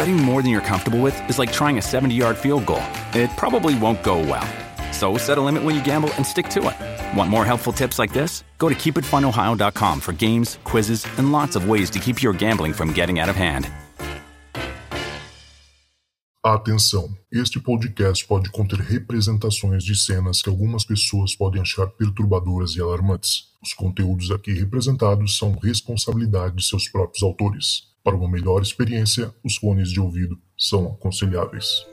Betting more than you're comfortable with is like trying a 70 yard field goal. It probably won't go well. So set a limit when you gamble and stick to it. Want more helpful tips like this? Go to keepitfunohio.com for games, quizzes, and lots of ways to keep your gambling from getting out of hand. Atenção! Este podcast pode conter representações de cenas que algumas pessoas podem achar perturbadoras e alarmantes. Os conteúdos aqui representados são responsabilidade de seus próprios autores. Para uma melhor experiência, os fones de ouvido são aconselháveis.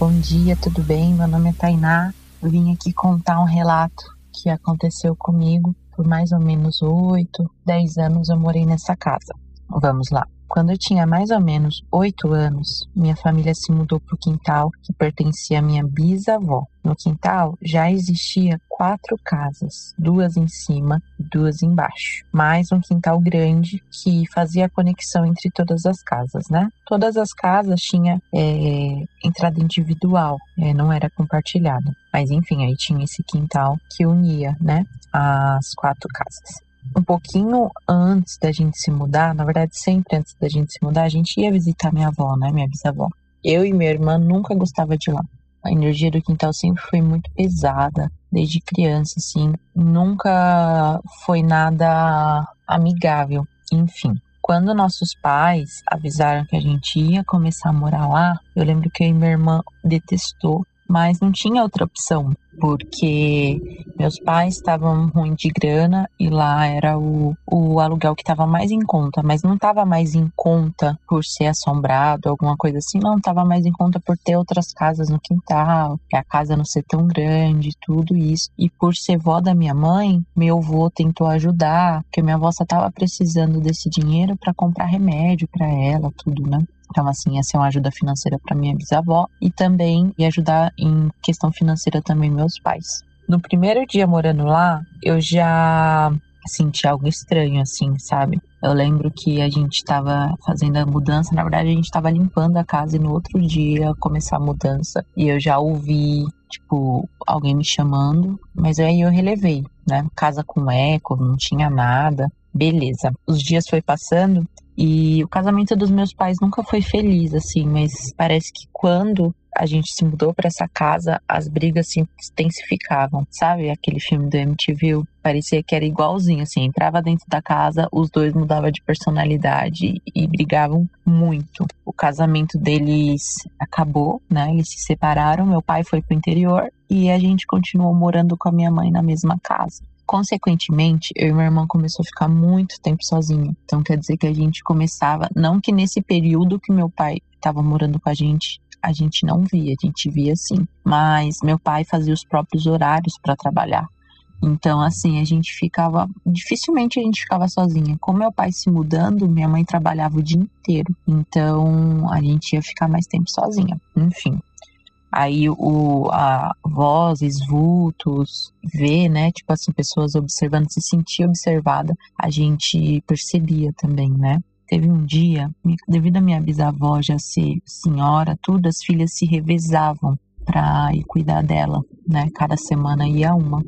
Bom dia, tudo bem? Meu nome é Tainá. Vim aqui contar um relato que aconteceu comigo por mais ou menos 8, 10 anos eu morei nessa casa. Vamos lá. Quando eu tinha mais ou menos 8 anos, minha família se mudou para o quintal que pertencia à minha bisavó. No quintal já existia quatro casas, duas em cima e duas embaixo, mais um quintal grande que fazia a conexão entre todas as casas, né? Todas as casas tinham é, entrada individual, é, não era compartilhada. Mas enfim, aí tinha esse quintal que unia, né, as quatro casas um pouquinho antes da gente se mudar, na verdade, sempre antes da gente se mudar, a gente ia visitar minha avó, né, minha bisavó. Eu e minha irmã nunca gostava de lá. A energia do quintal sempre foi muito pesada, desde criança, assim, nunca foi nada amigável. Enfim, quando nossos pais avisaram que a gente ia começar a morar lá, eu lembro que eu e minha irmã detestou, mas não tinha outra opção porque meus pais estavam ruim de grana e lá era o, o aluguel que estava mais em conta, mas não estava mais em conta por ser assombrado, alguma coisa assim, não estava mais em conta por ter outras casas no quintal, a casa não ser tão grande, tudo isso. E por ser vó da minha mãe, meu avô tentou ajudar, porque minha avó só estava precisando desse dinheiro para comprar remédio para ela, tudo, né? Então, assim, ia ser uma ajuda financeira para minha bisavó e também ia ajudar em questão financeira também meus pais. No primeiro dia morando lá, eu já senti algo estranho, assim, sabe? Eu lembro que a gente estava fazendo a mudança, na verdade a gente estava limpando a casa e no outro dia começar a mudança. E eu já ouvi, tipo, alguém me chamando, mas aí eu relevei, né? Casa com eco, não tinha nada. Beleza. Os dias foi passando e o casamento dos meus pais nunca foi feliz, assim, mas parece que quando a gente se mudou para essa casa, as brigas se intensificavam, sabe? Aquele filme do MTV parecia que era igualzinho, assim, entrava dentro da casa, os dois mudavam de personalidade e brigavam muito. O casamento deles acabou, né? Eles se separaram, meu pai foi pro interior e a gente continuou morando com a minha mãe na mesma casa. Consequentemente, eu e minha irmã começou a ficar muito tempo sozinha. Então quer dizer que a gente começava, não que nesse período que meu pai estava morando com a gente, a gente não via, a gente via sim, mas meu pai fazia os próprios horários para trabalhar. Então, assim, a gente ficava. Dificilmente a gente ficava sozinha. Com meu pai se mudando, minha mãe trabalhava o dia inteiro. Então, a gente ia ficar mais tempo sozinha. Enfim. Aí o, a vozes, vultos, ver, né? Tipo assim, pessoas observando, se sentir observada, a gente percebia também, né? Teve um dia, devido a minha bisavó já ser senhora, tudo, as filhas se revezavam para ir cuidar dela, né? Cada semana ia uma.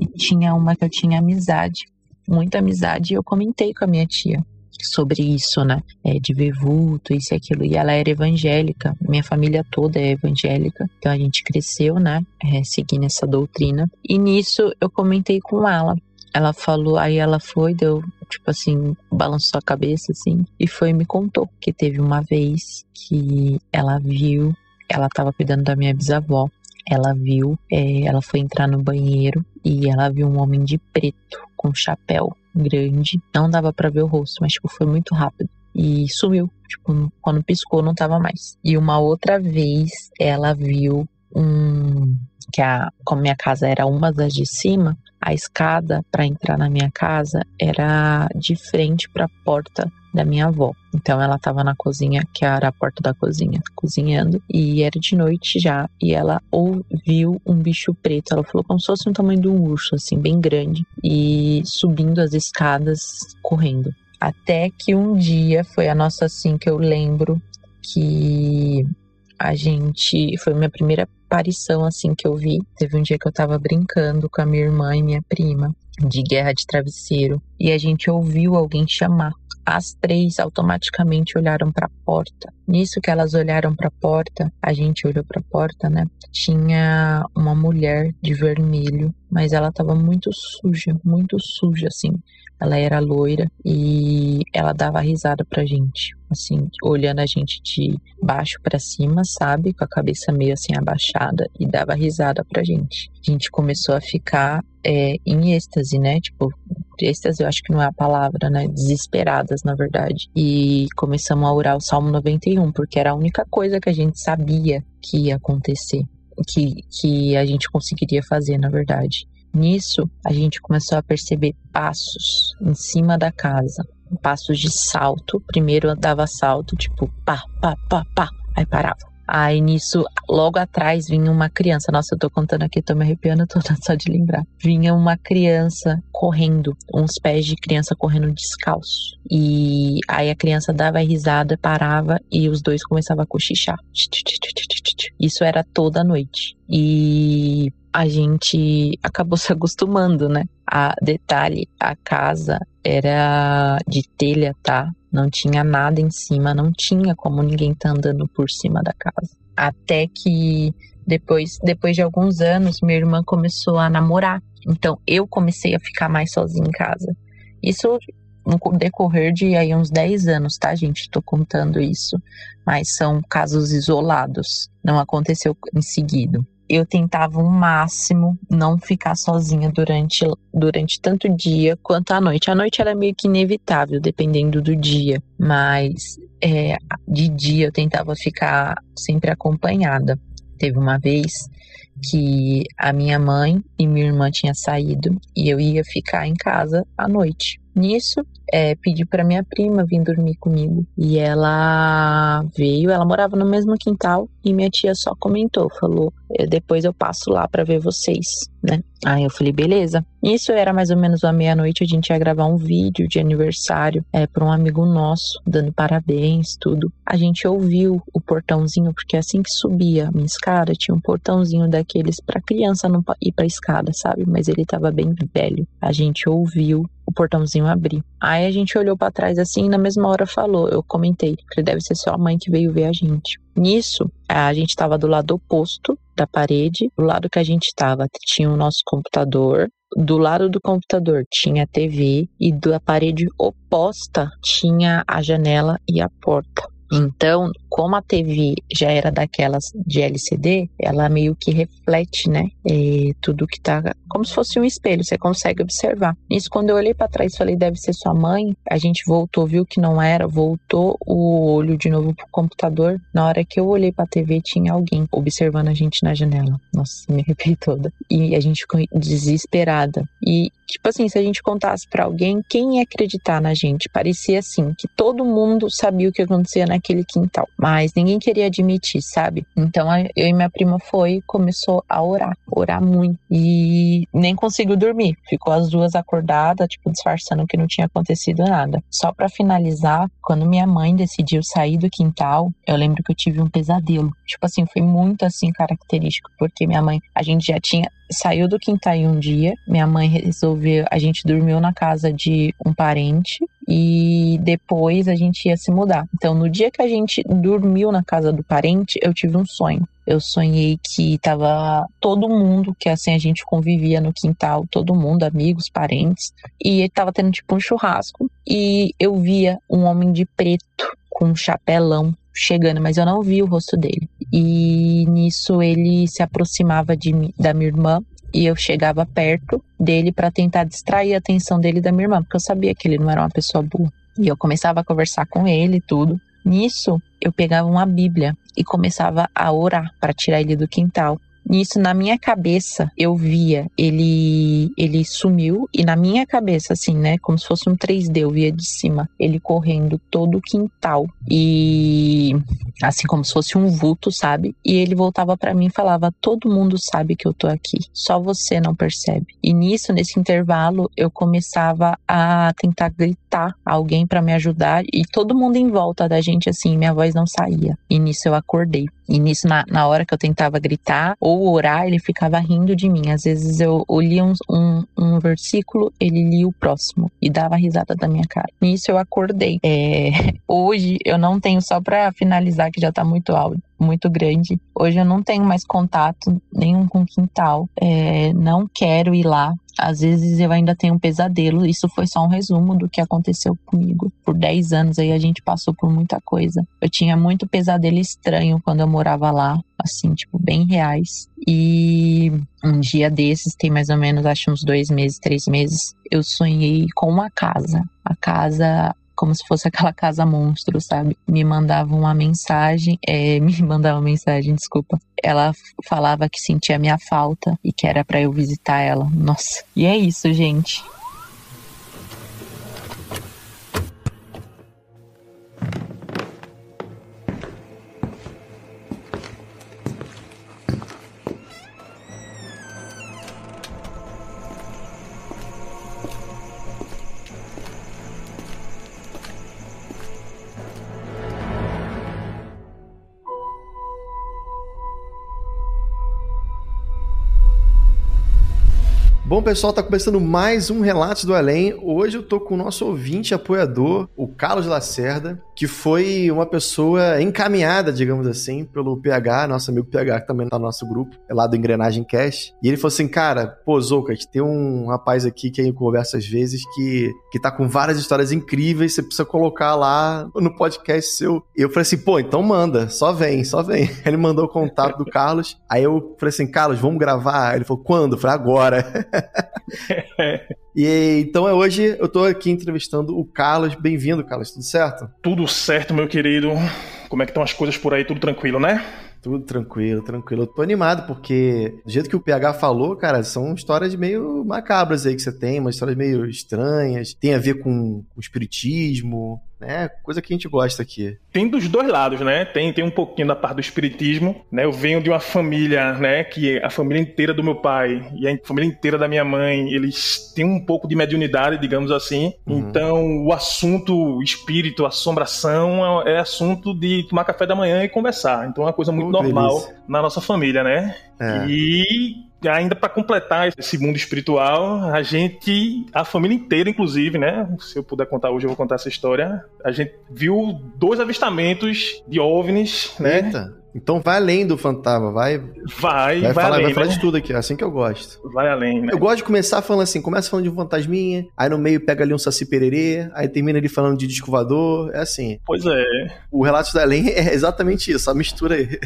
E tinha uma que eu tinha amizade, muita amizade, e eu comentei com a minha tia sobre isso, né? É, de ver vulto, isso e aquilo. E ela era evangélica, minha família toda é evangélica, então a gente cresceu, né? É, seguindo essa doutrina. E nisso eu comentei com ela. Ela falou, aí ela foi, deu, tipo assim, balançou a cabeça, assim, e foi e me contou que teve uma vez que ela viu, ela tava cuidando da minha bisavó, ela viu, é, ela foi entrar no banheiro e ela viu um homem de preto com chapéu grande. Não dava para ver o rosto, mas tipo, foi muito rápido. E sumiu. Tipo, quando piscou, não tava mais. E uma outra vez ela viu um. Que a, como minha casa era uma das de cima, a escada para entrar na minha casa era de frente para a porta da minha avó. Então ela estava na cozinha, que era a porta da cozinha, cozinhando, e era de noite já, e ela ouviu um bicho preto. Ela falou como se fosse um tamanho de um urso, assim, bem grande, e subindo as escadas, correndo. Até que um dia foi a nossa assim que eu lembro que a gente foi minha primeira aparição assim que eu vi. Teve um dia que eu tava brincando com a minha irmã e minha prima de guerra de travesseiro e a gente ouviu alguém chamar. As três automaticamente olharam para a porta. Nisso que elas olharam para a porta, a gente olhou para a porta, né? Tinha uma mulher de vermelho, mas ela estava muito suja, muito suja assim. Ela era loira e ela dava risada pra gente, assim, olhando a gente de baixo para cima, sabe? Com a cabeça meio assim abaixada e dava risada pra gente. A gente começou a ficar é, em êxtase, né? Tipo, êxtase eu acho que não é a palavra, né? Desesperadas, na verdade. E começamos a orar o Salmo 91, porque era a única coisa que a gente sabia que ia acontecer. Que, que a gente conseguiria fazer, na verdade. Nisso, a gente começou a perceber passos em cima da casa, passos de salto. Primeiro dava salto, tipo pá, pá, pá, pá, aí parava. Aí nisso, logo atrás vinha uma criança. Nossa, eu tô contando aqui, tô me arrepiando toda só de lembrar. Vinha uma criança correndo, uns pés de criança correndo descalço. E aí a criança dava risada, parava e os dois começavam a cochichar. Isso era toda noite. E a gente acabou se acostumando, né? A detalhe, a casa era de telha, tá? Não tinha nada em cima, não tinha como ninguém tá andando por cima da casa. Até que depois, depois de alguns anos, minha irmã começou a namorar. Então eu comecei a ficar mais sozinha em casa. Isso no decorrer de aí uns 10 anos, tá, gente? Tô contando isso, mas são casos isolados, não aconteceu em seguida eu tentava o máximo não ficar sozinha durante, durante tanto dia quanto a noite. A noite era meio que inevitável, dependendo do dia, mas é, de dia eu tentava ficar sempre acompanhada. Teve uma vez que a minha mãe e minha irmã tinham saído e eu ia ficar em casa à noite. Nisso, é, pedi para minha prima vir dormir comigo. E ela veio, ela morava no mesmo quintal e minha tia só comentou, falou: depois eu passo lá para ver vocês, né? Aí eu falei: beleza. Isso era mais ou menos uma meia-noite, a gente ia gravar um vídeo de aniversário é, para um amigo nosso, dando parabéns, tudo. A gente ouviu o portãozinho, porque assim que subia a minha escada, tinha um portãozinho daqueles para criança não ir pra escada, sabe? Mas ele tava bem velho. A gente ouviu o portãozinho abrir. Aí a gente olhou para trás assim e na mesma hora falou, eu comentei, que deve ser sua mãe que veio ver a gente. Nisso, a gente estava do lado oposto da parede, do lado que a gente estava tinha o nosso computador, do lado do computador tinha a TV e da parede oposta tinha a janela e a porta. Então, como a TV já era daquelas de LCD, ela meio que reflete, né, é, tudo que tá como se fosse um espelho, você consegue observar. Isso quando eu olhei para trás e falei deve ser sua mãe, a gente voltou, viu que não era, voltou o olho de novo pro computador. Na hora que eu olhei para a TV tinha alguém observando a gente na janela. Nossa, me arrepiei toda. E a gente ficou desesperada. E tipo assim, se a gente contasse para alguém, quem ia acreditar na gente? Parecia assim que todo mundo sabia o que acontecia naquele quintal mas ninguém queria admitir, sabe? Então eu e minha prima foi começou a orar, orar muito e nem conseguiu dormir. Ficou as duas acordadas, tipo disfarçando que não tinha acontecido nada. Só para finalizar, quando minha mãe decidiu sair do quintal, eu lembro que eu tive um pesadelo. Tipo assim, foi muito assim característico, porque minha mãe, a gente já tinha saiu do quintal um dia, minha mãe resolveu, a gente dormiu na casa de um parente e depois a gente ia se mudar. Então, no dia que a gente dormiu na casa do parente, eu tive um sonho. Eu sonhei que tava todo mundo, que assim a gente convivia no quintal, todo mundo, amigos, parentes, e tava tendo tipo um churrasco e eu via um homem de preto com um chapelão chegando, mas eu não vi o rosto dele. E nisso ele se aproximava de, da minha irmã e eu chegava perto dele para tentar distrair a atenção dele da minha irmã, porque eu sabia que ele não era uma pessoa boa. E eu começava a conversar com ele e tudo. Nisso, eu pegava uma Bíblia e começava a orar para tirar ele do quintal. Nisso, na minha cabeça, eu via ele ele sumiu e na minha cabeça, assim, né, como se fosse um 3D, eu via de cima ele correndo todo o quintal e assim como se fosse um vulto, sabe? E ele voltava para mim e falava: "Todo mundo sabe que eu tô aqui, só você não percebe". E nisso, nesse intervalo, eu começava a tentar gritar alguém para me ajudar e todo mundo em volta da gente assim, minha voz não saía. E nisso eu acordei. E nisso, na, na hora que eu tentava gritar ou orar, ele ficava rindo de mim. Às vezes eu, eu lia um, um, um, versículo, ele lia o próximo e dava risada da minha cara. Nisso eu acordei. É, hoje eu não tenho, só para finalizar, que já tá muito alto, muito grande. Hoje eu não tenho mais contato nenhum com quintal. É, não quero ir lá. Às vezes eu ainda tenho um pesadelo. Isso foi só um resumo do que aconteceu comigo. Por 10 anos aí a gente passou por muita coisa. Eu tinha muito pesadelo estranho quando eu morava lá, assim, tipo, bem reais. E um dia desses, tem mais ou menos, acho uns dois meses, três meses, eu sonhei com uma casa. A casa como se fosse aquela casa monstro, sabe? Me mandava uma mensagem, é, me mandava uma mensagem, desculpa. Ela falava que sentia minha falta e que era para eu visitar ela. Nossa. E é isso, gente. Pessoal, tá começando mais um Relatos do Além. Hoje eu tô com o nosso ouvinte apoiador, o Carlos Lacerda, que foi uma pessoa encaminhada, digamos assim, pelo PH, nosso amigo PH, que também tá no nosso grupo, é lá do Engrenagem Cash. E ele falou assim, cara, pô, Zouka, tem um rapaz aqui que gente conversa às vezes que, que tá com várias histórias incríveis, você precisa colocar lá no podcast seu. E eu falei assim, pô, então manda, só vem, só vem. Ele mandou o contato do Carlos, aí eu falei assim, Carlos, vamos gravar? Ele falou, quando? Eu falei, agora. e então é hoje eu tô aqui entrevistando o Carlos. Bem-vindo, Carlos. Tudo certo? Tudo certo, meu querido. Como é que estão as coisas por aí? Tudo tranquilo, né? Tudo tranquilo, tranquilo. Eu tô animado porque, do jeito que o PH falou, cara, são histórias meio macabras aí que você tem, umas histórias meio estranhas, tem a ver com o espiritismo, né? Coisa que a gente gosta aqui. Tem dos dois lados, né? Tem, tem um pouquinho da parte do espiritismo, né? Eu venho de uma família, né? Que a família inteira do meu pai e a família inteira da minha mãe, eles têm um pouco de mediunidade, digamos assim. Uhum. Então, o assunto espírito, assombração, é assunto de tomar café da manhã e conversar. Então, é uma coisa muito oh, normal delícia. na nossa família, né? É. E ainda para completar esse mundo espiritual, a gente, a família inteira, inclusive, né? Se eu puder contar hoje, eu vou contar essa história. A gente viu dois avistamentos de OVNIs, né? Eita. Então vai além do fantasma, vai. Vai, vai, vai falar, além, vai falar né? de tudo aqui, é assim que eu gosto. Vai além, né? Eu gosto de começar falando assim, começa falando de um fantasminha, aí no meio pega ali um saci pererê, aí termina ali falando de descovador, é assim. Pois é. O relato da além é exatamente isso, a mistura aí.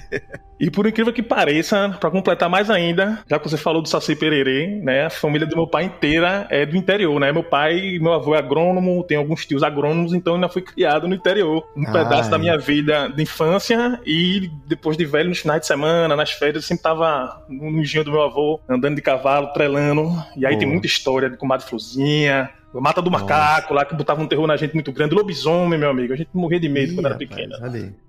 e por incrível que pareça, para completar mais ainda, já que você falou do saci pererê, né, a família do meu pai inteira é do interior, né? Meu pai, meu avô é agrônomo, tem alguns tios agrônomos, então eu ainda fui criado no interior, um Ai. pedaço da minha vida de infância e depois de velho nos finais de semana, nas férias, eu sempre tava no nojinho do meu avô, andando de cavalo, trelando. E aí Pô. tem muita história de comadre Fluzinha, Mata do Macaco, lá que botava um terror na gente muito grande. Lobisomem, meu amigo. A gente morria de medo Ih, quando era pequena.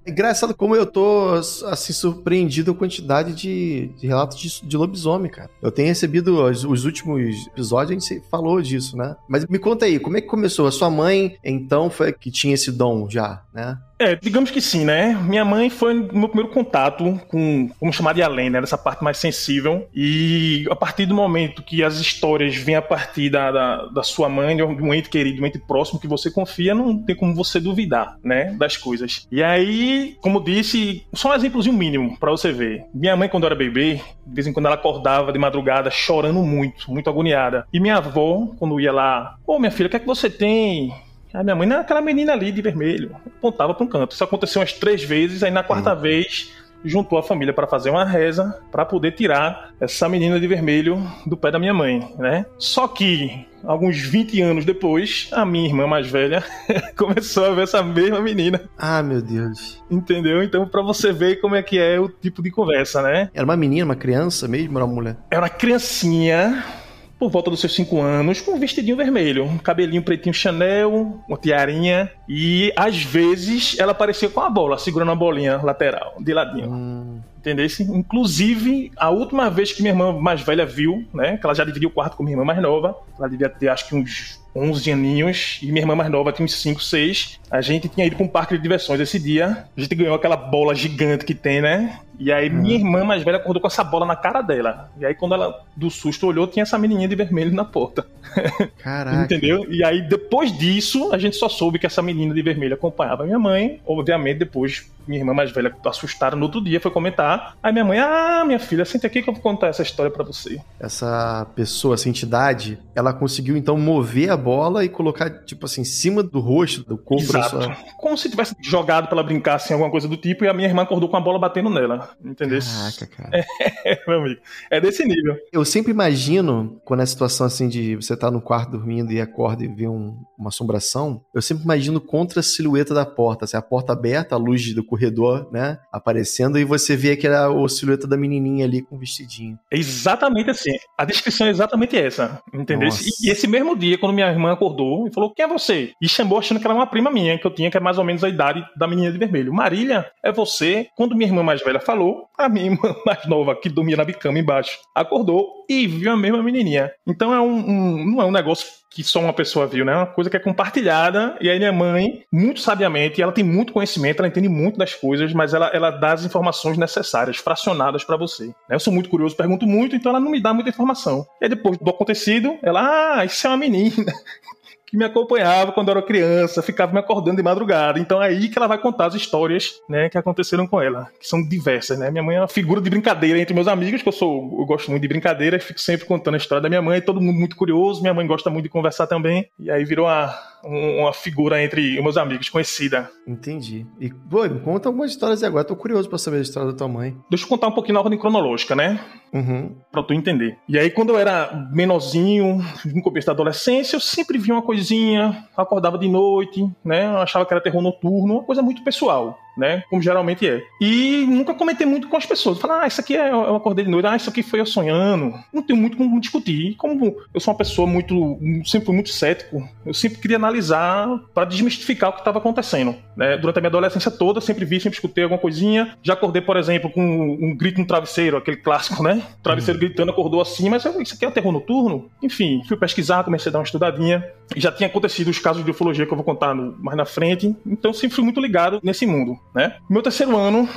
É engraçado como eu tô, assim, surpreendido com a quantidade de, de relatos de, de, lobisomem, cara. Eu tenho recebido os, os, últimos episódios, a gente falou disso, né? Mas me conta aí, como é que começou? A sua mãe, então, foi que tinha esse dom já, né? É, digamos que sim, né? Minha mãe foi meu primeiro contato com, vamos chamar de além, né? Dessa parte mais sensível. E a partir do momento que as histórias vêm a partir da, da, da sua mãe, de um ente querido, de um ente próximo que você confia, não tem como você duvidar, né? Das coisas. E aí, como disse, só um exemplozinho mínimo para você ver. Minha mãe, quando era bebê, de vez em quando ela acordava de madrugada chorando muito, muito agoniada. E minha avó, quando ia lá, ô oh, minha filha, o que é que você tem? A minha mãe não aquela menina ali de vermelho. Apontava para um canto. Isso aconteceu umas três vezes, aí na quarta hum. vez juntou a família para fazer uma reza para poder tirar essa menina de vermelho do pé da minha mãe, né? Só que alguns 20 anos depois, a minha irmã mais velha começou a ver essa mesma menina. Ah, meu Deus. Entendeu? Então, para você ver como é que é o tipo de conversa, né? Era uma menina, uma criança mesmo, era uma mulher? Era uma criancinha, por volta dos seus 5 anos, com um vestidinho vermelho, um cabelinho pretinho Chanel, uma tiarinha, e às vezes ela aparecia com a bola, segurando uma bolinha lateral, de ladinho. Hum. Entendeu? Inclusive, a última vez que minha irmã mais velha viu, né? Que ela já dividiu o quarto com minha irmã mais nova. Ela devia ter, acho que uns 11 aninhos. E minha irmã mais nova tinha uns 5, 6. A gente tinha ido para um parque de diversões esse dia. A gente ganhou aquela bola gigante que tem, né? E aí minha hum. irmã mais velha acordou com essa bola na cara dela. E aí quando ela, do susto, olhou, tinha essa menininha de vermelho na porta. Caraca. Entendeu? E aí depois disso, a gente só soube que essa menina de vermelho acompanhava minha mãe. Obviamente, depois minha irmã mais velha, assustada no outro dia, foi comentar. Aí minha mãe, ah, minha filha, senta aqui que eu vou contar essa história para você. Essa pessoa, essa entidade, ela conseguiu então mover a bola e colocar, tipo assim, em cima do rosto, do corpo Exato. Da sua... Como se tivesse jogado pra ela brincar, assim, alguma coisa do tipo, e a minha irmã acordou com a bola batendo nela. Entendeu? Caraca, cara. É, meu amigo. É desse nível. Eu sempre imagino, quando é a situação assim de você tá no quarto dormindo e acorda e vê um, uma assombração, eu sempre imagino contra a silhueta da porta, assim, a porta aberta, a luz do corredor, né, aparecendo, e você vê aquela a silhueta da menininha ali com o vestidinho. É exatamente assim. A descrição é exatamente essa, entendeu? E, e esse mesmo dia, quando minha irmã acordou e falou, quem é você? E chamou achando que era uma prima minha, que eu tinha, que é mais ou menos a idade da menina de vermelho. Marília, é você? Quando minha irmã mais velha falou, a minha irmã mais nova, que dormia na bicama embaixo, acordou e viu a mesma menininha. Então é um, um não é um negócio que só uma pessoa viu, né? É uma coisa que é compartilhada. E aí minha mãe, muito sabiamente, ela tem muito conhecimento, ela entende muito das coisas, mas ela, ela dá as informações necessárias, fracionadas para você. Né? Eu sou muito curioso, pergunto muito, então ela não me dá muita informação. E aí depois do acontecido, ela, ah, isso é uma menina que me acompanhava quando eu era criança, ficava me acordando de madrugada. Então é aí que ela vai contar as histórias, né, que aconteceram com ela, que são diversas, né? Minha mãe é uma figura de brincadeira entre meus amigos, que eu sou, eu gosto muito de brincadeira, fico sempre contando a história da minha mãe, todo mundo muito curioso, minha mãe gosta muito de conversar também, e aí virou uma, uma figura entre meus amigos, conhecida. Entendi. E, pô, conta algumas histórias agora, tô curioso pra saber a história da tua mãe. Deixa eu contar um pouquinho na ordem cronológica, né? Uhum. Pra tu entender. E aí, quando eu era menorzinho, no começo da adolescência, eu sempre via uma coisinha, acordava de noite, né? Eu achava que era terror noturno, uma coisa muito pessoal né? Como geralmente é. E nunca comentei muito com as pessoas. Falar, ah, isso aqui é eu acordei de noite, ah, isso aqui foi eu sonhando. Não tenho muito como discutir. Como eu sou uma pessoa muito, sempre fui muito cético, eu sempre queria analisar para desmistificar o que estava acontecendo. Né? Durante a minha adolescência toda, sempre vi, sempre escutei alguma coisinha. Já acordei, por exemplo, com um, grito no travesseiro, aquele clássico, né? O travesseiro uhum. gritando, acordou assim, mas isso aqui é terror noturno? Enfim, fui pesquisar, comecei a dar uma estudadinha. Já tinha acontecido os casos de ufologia que eu vou contar no, mais na frente. Então sempre fui muito ligado nesse mundo né? Meu terceiro ano,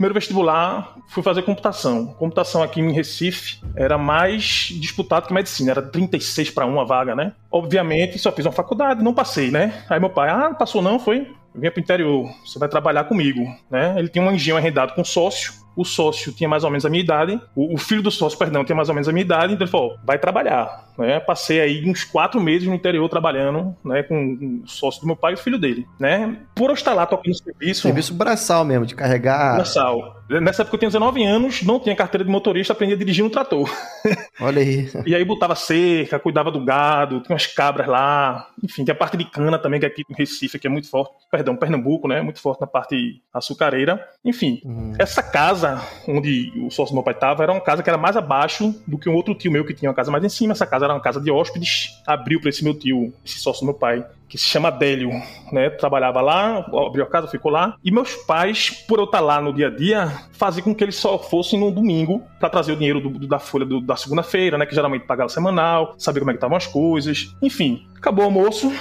primeiro vestibular, fui fazer computação. Computação aqui em Recife era mais disputado que medicina, era 36 para uma vaga, né? Obviamente, só fiz uma faculdade, não passei, né? Aí meu pai, ah, passou não, foi? Vinha pro interior, você vai trabalhar comigo, né? Ele tinha um engenho arrendado com sócio, o sócio tinha mais ou menos a minha idade, o, o, filho do sócio, perdão, tinha mais ou menos a minha idade, então ele falou, vai trabalhar, né? Passei aí uns quatro meses no interior trabalhando, né, com o sócio do meu pai e o filho dele, né? Por eu estar lá tocando serviço... Serviço braçal mesmo, de carregar... Braçal. Nessa época eu tinha 19 anos, não tinha carteira de motorista, aprendi a dirigir um trator. Olha aí. e aí botava cerca, cuidava do gado, tinha umas cabras lá, enfim, tem a parte de cana também, que aqui em Recife, que é muito forte, perdão, Pernambuco, né, muito forte na parte açucareira. Enfim, uhum. essa casa onde o sócio do meu pai estava era uma casa que era mais abaixo do que um outro tio meu que tinha uma casa mais em cima. Essa casa era uma casa de hóspedes, abriu para esse meu tio, esse sócio do meu pai, que se chama Délio, né? Trabalhava lá, abriu a casa, ficou lá. E meus pais, por eu estar lá no dia a dia, faziam com que eles só fossem no domingo para trazer o dinheiro do, do, da folha do, da segunda-feira, né? Que geralmente pagava semanal, saber como é que estavam as coisas. Enfim, acabou o almoço.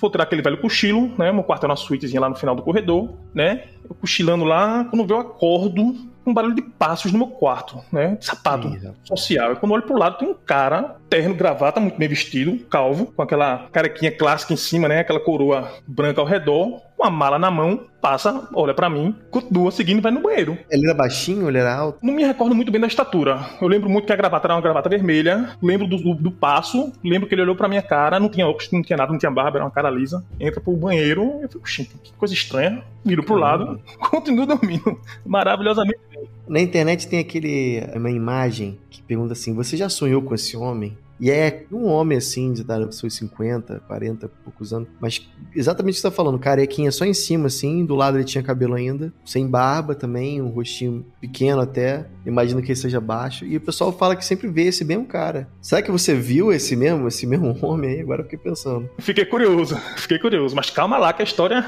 Vou tirar aquele velho cochilo, né? Meu quarto é uma suítezinha lá no final do corredor, né? Eu cochilando lá, quando eu acordo, um barulho de passos no meu quarto, né? De sapato Sim, social. E quando eu olho pro lado, tem um cara, terno, gravata, muito bem vestido, calvo, com aquela carequinha clássica em cima, né? Aquela coroa branca ao redor, com a mala na mão, passa, olha para mim, continua seguindo e vai no banheiro. Ele era baixinho, ele era alto? Não me recordo muito bem da estatura. Eu lembro muito que a gravata era uma gravata vermelha, lembro do, do, do passo, lembro que ele olhou pra minha cara, não tinha óculos, não tinha nada, não tinha barba, era uma cara lisa. Entra pro banheiro, eu fico, que coisa estranha. Viro pro lado, continuo dormindo. Maravilhosamente. Na internet tem aquele uma imagem que pergunta assim: "Você já sonhou com esse homem?" E é um homem assim, de dar seus 50, 40, poucos anos. Mas exatamente o que você tá falando, carequinha só em cima, assim. Do lado ele tinha cabelo ainda. Sem barba também, um rostinho pequeno até. Imagino que ele seja baixo. E o pessoal fala que sempre vê esse mesmo cara. Será que você viu esse mesmo, esse mesmo homem aí? Agora eu fiquei pensando. Fiquei curioso, fiquei curioso. Mas calma lá que a história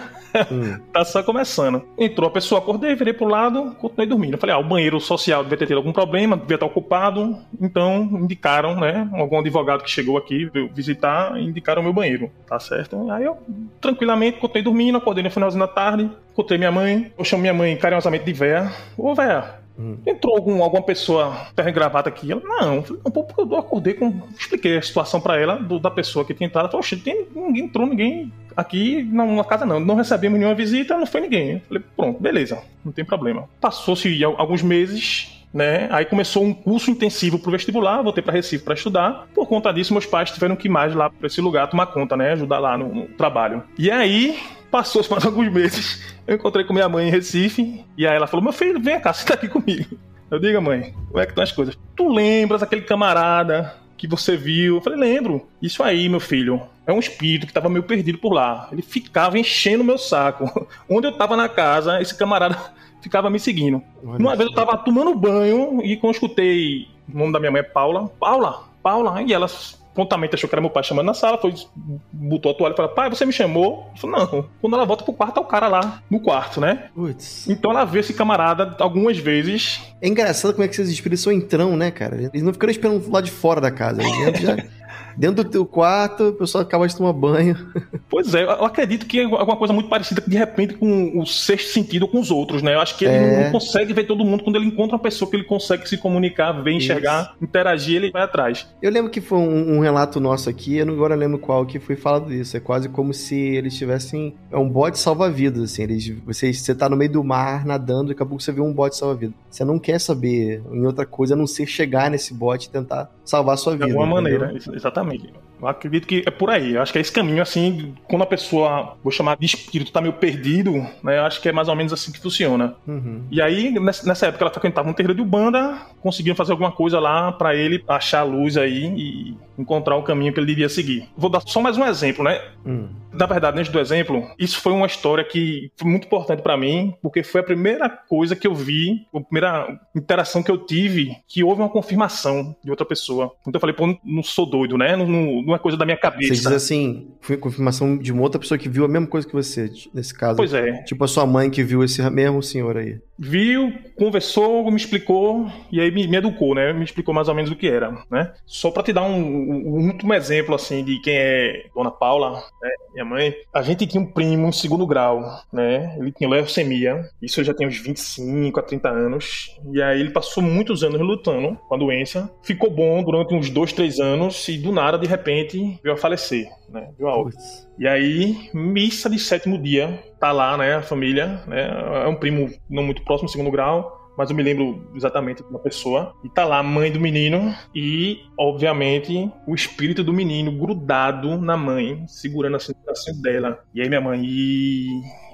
hum. tá só começando. Entrou a pessoa, acordei, virei pro lado, continuei dormindo. Eu falei, ah, o banheiro social devia ter tido algum problema, devia estar ocupado. Então indicaram, né, algum advogado que chegou aqui, veio visitar, indicaram o meu banheiro, tá certo? Aí eu, tranquilamente, continuei dormindo, acordei no finalzinho da tarde, encontrei minha mãe, eu chamo minha mãe carinhosamente de véia. Ô, véia, Hum. Entrou algum, alguma pessoa terra gravata aqui? Ela, não, eu acordei com. Expliquei a situação para ela do, da pessoa que tinha entrado. Ela falou, oxe, tem, ninguém entrou, ninguém aqui na, casa não. Não recebemos nenhuma visita, não foi ninguém. Eu falei, pronto, beleza, não tem problema. Passou-se alguns meses, né? Aí começou um curso intensivo pro vestibular, voltei para Recife para estudar. Por conta disso, meus pais tiveram que ir mais lá para esse lugar tomar conta, né? Ajudar lá no, no trabalho. E aí, passou-se mais alguns meses, eu encontrei com minha mãe em Recife, e aí ela falou: Meu filho, vem cá, tá aqui comigo. Eu digo, mãe, como é que estão as coisas? Tu lembras aquele camarada que você viu? Eu falei, lembro. Isso aí, meu filho, é um espírito que estava meio perdido por lá. Ele ficava enchendo o meu saco. Onde eu estava na casa, esse camarada ficava me seguindo. Uma vez eu estava tomando banho e quando eu escutei o nome da minha mãe é Paula, Paula, Paula, e ela prontamente achou que era meu pai chamando na sala, foi, botou a toalha e falou: Pai, você me chamou? Eu falei, não. Quando ela volta pro quarto, tá o cara lá no quarto, né? Putz. Então ela vê esse camarada algumas vezes. É engraçado como é que esses espíritos são entrão, né, cara? Eles não ficam esperando lá de fora da casa. Eles já. Dentro do teu quarto, o pessoal acaba de tomar banho. Pois é, eu acredito que é alguma coisa muito parecida de repente com o sexto sentido com os outros, né? Eu acho que ele é. não consegue ver todo mundo quando ele encontra uma pessoa que ele consegue se comunicar, ver, enxergar, Isso. interagir, ele vai atrás. Eu lembro que foi um, um, relato nosso aqui, eu não agora lembro qual que foi falado isso. É quase como se eles tivessem é um bote salva-vidas, assim. Eles, você, você tá no meio do mar nadando, e daqui a pouco você vê um bote salva-vidas. Você não quer saber em outra coisa a não ser chegar nesse bote e tentar salvar a sua vida. De alguma entendeu? maneira, exatamente. Exatamente. Eu acredito que é por aí. Eu acho que é esse caminho, assim, quando a pessoa, vou chamar de espírito, tá meio perdido, né? Eu acho que é mais ou menos assim que funciona. Uhum. E aí, nessa época, ela frequentava um terreiro de Ubanda, conseguiam fazer alguma coisa lá para ele achar a luz aí e encontrar o caminho que ele devia seguir. Vou dar só mais um exemplo, né? Hum. Na verdade, antes do exemplo, isso foi uma história que foi muito importante para mim, porque foi a primeira coisa que eu vi, a primeira interação que eu tive, que houve uma confirmação de outra pessoa. Então eu falei, pô, não sou doido, né? Não, não, não é coisa da minha cabeça. Você diz assim, foi confirmação de uma outra pessoa que viu a mesma coisa que você, nesse caso. Pois é. Tipo a sua mãe que viu esse mesmo senhor aí. Viu, conversou, me explicou, e aí me, me educou, né? Me explicou mais ou menos o que era, né? Só para te dar um, um, último exemplo, assim, de quem é Dona Paula, né? minha mãe. A gente tinha um primo em segundo grau, né? Ele tinha leucemia, isso eu já tinha uns 25 a 30 anos, e aí ele passou muitos anos lutando com a doença, ficou bom durante uns dois, três anos, e do nada, de repente, veio a falecer, né? Veio a e aí, missa de sétimo dia, tá lá, né, a família, né, é um primo não muito próximo, segundo grau, mas eu me lembro exatamente da pessoa. E tá lá a mãe do menino e, obviamente, o espírito do menino grudado na mãe, segurando assim o bracinho dela. E aí minha mãe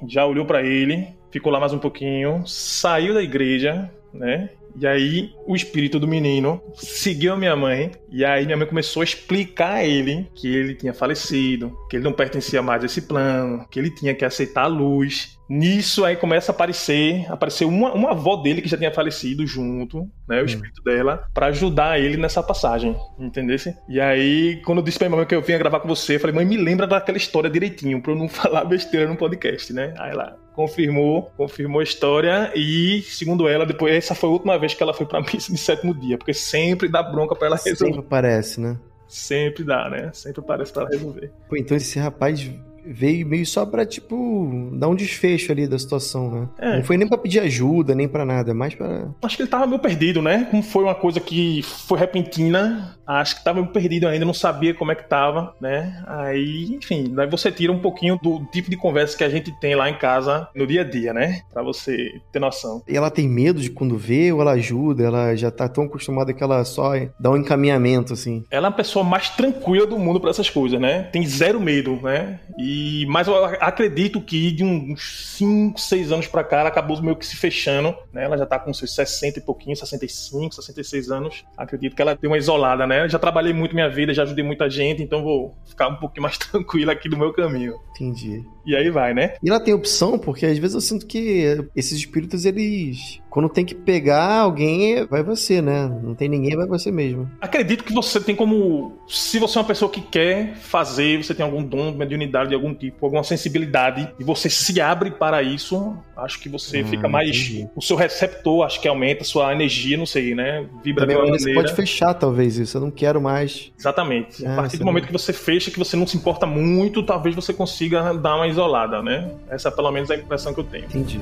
já olhou para ele, ficou lá mais um pouquinho, saiu da igreja, né? E aí o espírito do menino seguiu a minha mãe. E aí minha mãe começou a explicar a ele que ele tinha falecido, que ele não pertencia mais a esse plano, que ele tinha que aceitar a luz. Nisso aí começa a aparecer, apareceu uma, uma avó dele que já tinha falecido junto, né, o hum. espírito dela, para ajudar ele nessa passagem, entendesse? E aí, quando eu disse pra minha mãe que eu vinha gravar com você, eu falei, mãe, me lembra daquela história direitinho, pra eu não falar besteira no podcast, né? Aí ela confirmou, confirmou a história e, segundo ela, depois essa foi a última vez que ela foi pra missa de sétimo dia, porque sempre dá bronca pra ela resolver. Sempre parece, né? Sempre dá, né? Sempre parece pra ela resolver. Pô, então esse rapaz veio meio só pra, tipo, dar um desfecho ali da situação, né? É. Não foi nem pra pedir ajuda, nem pra nada, é mais pra. Acho que ele tava meio perdido, né? Como foi uma coisa que foi repentina, acho que tava meio perdido ainda, não sabia como é que tava, né? Aí, enfim, daí você tira um pouquinho do tipo de conversa que a gente tem lá em casa no dia a dia, né? Pra você ter noção. E ela tem medo de quando vê ou ela ajuda? Ela já tá tão acostumada que ela só dá um encaminhamento, assim. Ela é a pessoa mais tranquila do mundo para essas coisas, né? Tem zero medo, né? E mas eu acredito que de uns 5, 6 anos para cá ela acabou meio que se fechando, né? Ela já tá com seus 60 e pouquinho, 65, 66 anos. Acredito que ela deu uma isolada, né? Eu já trabalhei muito minha vida, já ajudei muita gente, então vou ficar um pouquinho mais tranquila aqui do meu caminho. Entendi. E aí vai, né? E ela tem opção, porque às vezes eu sinto que esses espíritos, eles. Quando tem que pegar alguém, vai você, né? Não tem ninguém, vai você mesmo. Acredito que você tem como. Se você é uma pessoa que quer fazer, você tem algum dom, mediunidade de algum tipo, alguma sensibilidade, e você se abre para isso, acho que você hum, fica mais. Entendi. O seu receptor, acho que aumenta, a sua energia, não sei, né? Vibra Também, de uma maneira. Você pode fechar, talvez, isso. Eu não quero mais. Exatamente. É, a partir do momento não... que você fecha, que você não se importa muito, talvez você consiga dar uma isolada, né? Essa é pelo menos a impressão que eu tenho. Entendi.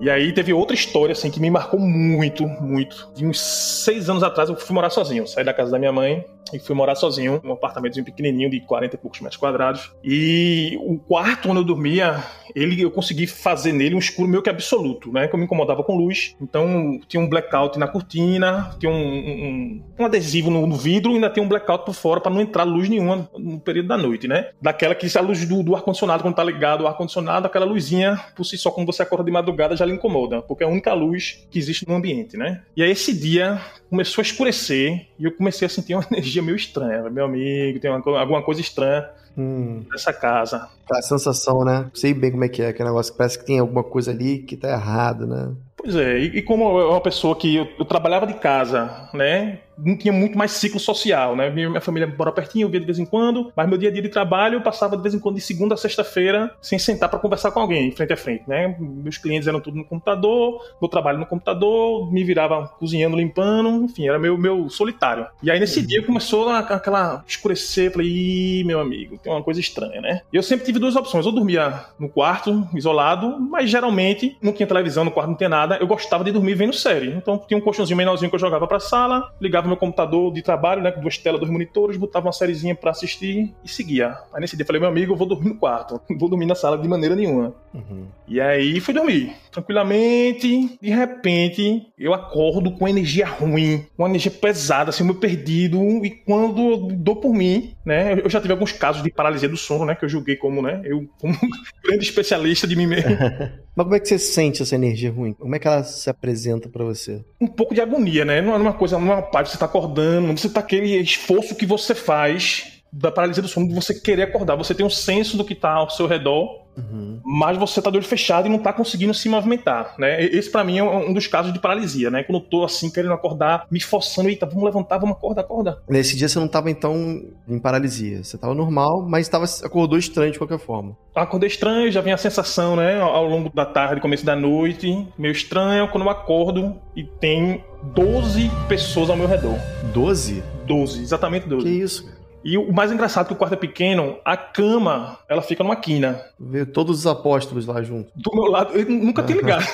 E aí teve outra história, assim, que me marcou muito, muito. De uns seis anos atrás eu fui morar sozinho. Saí da casa da minha mãe e fui morar sozinho num apartamentozinho pequenininho de 40 e poucos metros quadrados. E o quarto onde eu dormia, ele eu consegui fazer nele um escuro meio que absoluto, né? Que eu me incomodava com luz. Então tinha um blackout na cortina, tinha um, um, um adesivo no, no, vidro e ainda tinha um blackout por fora para não entrar luz nenhuma no período da noite, né? Daquela que a luz do, do ar-condicionado, quando tá ligado o ar-condicionado, aquela luzinha, por si só, quando você acorda de madrugada, já lhe incomoda, porque é a única luz que existe no ambiente, né? E aí esse dia começou a escurecer e eu comecei a sentir uma energia meio estranha. Meu amigo, tem uma, alguma coisa estranha hum. nessa casa. A sensação, né? Sei bem como é que é, aquele negócio que parece que tem alguma coisa ali que tá errado, né? Pois é, e, e como é uma pessoa que eu, eu, trabalhava de casa, né? Não tinha muito mais ciclo social, né? Minha, minha família mora pertinho, eu via de vez em quando, mas meu dia a dia de trabalho eu passava de vez em quando de segunda a sexta-feira sem sentar para conversar com alguém, frente a frente, né? Meus clientes eram tudo no computador, meu trabalho no computador, me virava cozinhando, limpando, enfim, era meu, meu solitário. E aí nesse dia começou a, aquela escurecer, falei, Ih, meu amigo, tem uma coisa estranha, né? E eu sempre tive duas opções, eu dormia no quarto, isolado, mas geralmente não tinha televisão no quarto, não tinha nada, eu gostava de dormir vendo série. Então tinha um colchãozinho menorzinho que eu jogava pra sala, ligava meu computador de trabalho, né, com duas telas, dois monitores, botava uma sériezinha pra assistir e seguia. Aí nesse dia eu falei, meu amigo, eu vou dormir no quarto, não vou dormir na sala de maneira nenhuma. Uhum. E aí fui dormir, tranquilamente, de repente eu acordo com energia ruim, uma energia pesada, assim, meio perdido, e quando eu dou por mim, né, eu já tive alguns casos de paralisia do sono, né, que eu julguei como, né, eu como grande especialista de mim mesmo. Mas como é que você sente essa energia ruim? Como é que ela se apresenta para você? Um pouco de agonia, né? Não é uma coisa, não é uma parte, você tá acordando, você tá aquele esforço que você faz da paralisia do sono de você querer acordar. Você tem um senso do que tá ao seu redor, Uhum. Mas você tá de olho fechado e não tá conseguindo se movimentar, né? Esse para mim é um dos casos de paralisia, né? Quando eu tô assim, querendo acordar, me forçando, eita, vamos levantar, vamos acordar, acorda. Nesse dia você não tava então em paralisia, você tava normal, mas tava, acordou estranho de qualquer forma. Acordei estranho, já vem a sensação, né, ao longo da tarde, começo da noite, meio estranho, quando eu acordo e tem 12 pessoas ao meu redor. 12? 12, exatamente 12. Que isso, e o mais engraçado é que o quarto é pequeno, a cama, ela fica numa quina. Vê todos os apóstolos lá junto. Do meu lado, eu nunca tinha ligado.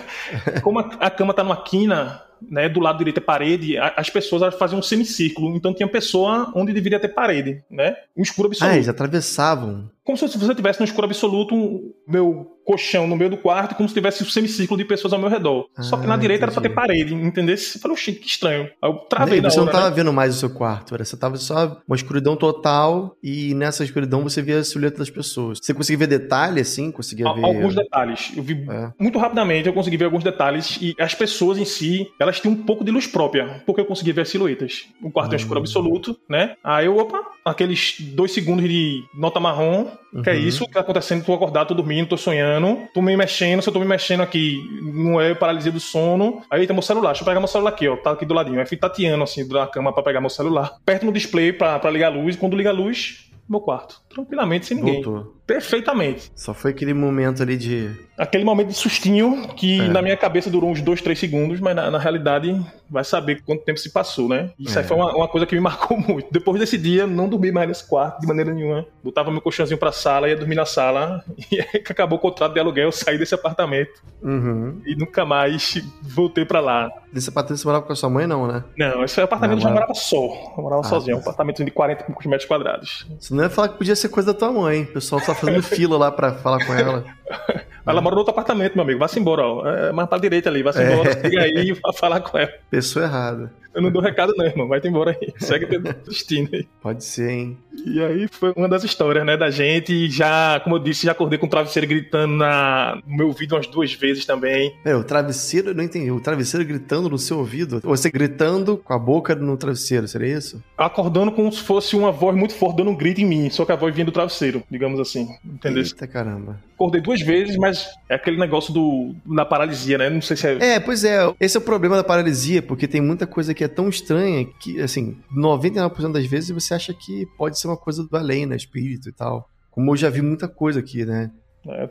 Como a, a cama tá numa quina, né, do lado direito é parede, as pessoas faziam um semicírculo, então tinha pessoa onde deveria ter parede, né? Um escuro absoluto. Ah, eles atravessavam. Como se você tivesse no escuro absoluto, meu colchão no meio do quarto, como se tivesse um semicírculo de pessoas ao meu redor. Ah, Só que na ah, direita entendi. era pra ter parede, entendeu? Você falou, que estranho. Aí eu travei Você hora, não tava né? vendo mais o seu quarto, era, você tava só uma escuridão total e nessa escuridão você via a silhueta das pessoas. Você conseguia ver detalhe, assim? Conseguia ver... Alguns detalhes. Eu vi é. muito rapidamente, eu consegui ver alguns detalhes e as pessoas em si, elas tinham um pouco de luz própria, porque eu conseguia ver as silhuetas. O quarto hum. é escuro absoluto, né? Aí eu, opa, aqueles dois segundos de nota marrom, uhum. que é uhum. isso que tá acontecendo, tô acordado, tô dormindo, tô sonhando, tô me mexendo, se eu tô me mexendo aqui, não é paralisia do sono, aí tem meu celular, deixa eu pegar meu celular aqui, ó, tá aqui do ladinho, aí fui tateando assim da cama para pegar meu celular, perto no display para ligar a luz, quando liga a luz, meu quarto, tranquilamente, sem ninguém. Voltou. Perfeitamente. Só foi aquele momento ali de. Aquele momento de sustinho que É. na minha cabeça durou uns dois, três segundos, mas na, na realidade vai saber quanto tempo se passou, né? Isso aí É. foi uma, uma coisa que me marcou muito. Depois desse dia, não dormi mais nesse quarto de maneira nenhuma. Botava meu colchãozinho pra sala, ia dormir na sala, e aí que acabou o contrato de aluguel, eu saí desse apartamento Uhum. e nunca mais voltei pra lá. Nesse apartamento você morava com a sua mãe, não, né? Não, esse apartamento Ah, eu já mora- morava só. Eu morava Ah, sozinho, um tá. apartamento de 40 e poucos metros quadrados. Você não ia falar que podia ser coisa da tua mãe. O pessoal tá fazendo fila lá pra falar com ela. Ela mora no outro apartamento, meu amigo. Vá-se embora, ó. É mais pra direita ali. Vá-se É. embora, liga aí e vá falar com ela. Pessoa errada. Eu não dou recado, não, irmão. Vai-te embora aí. Segue teu destino aí. Pode ser, hein? E aí foi uma das histórias, né, da gente. E já, como eu disse, já acordei com o travesseiro gritando na... no meu ouvido umas duas vezes também. Pera, o travesseiro, eu não entendi. O travesseiro gritando no seu ouvido? Você gritando com a boca no travesseiro, seria isso? Acordando como se fosse uma voz muito forte dando um grito em mim. Só que a voz vinha do travesseiro, digamos assim. Entendeu? Eita caramba. Acordei duas vezes, mas é aquele negócio do da paralisia, né? Não sei se é... É, pois é. Esse é o problema da paralisia, porque tem muita coisa que é tão estranha que, assim, 99% das vezes você acha que pode ser uma coisa do além, né? Espírito e tal. Como eu já vi muita coisa aqui, né? É,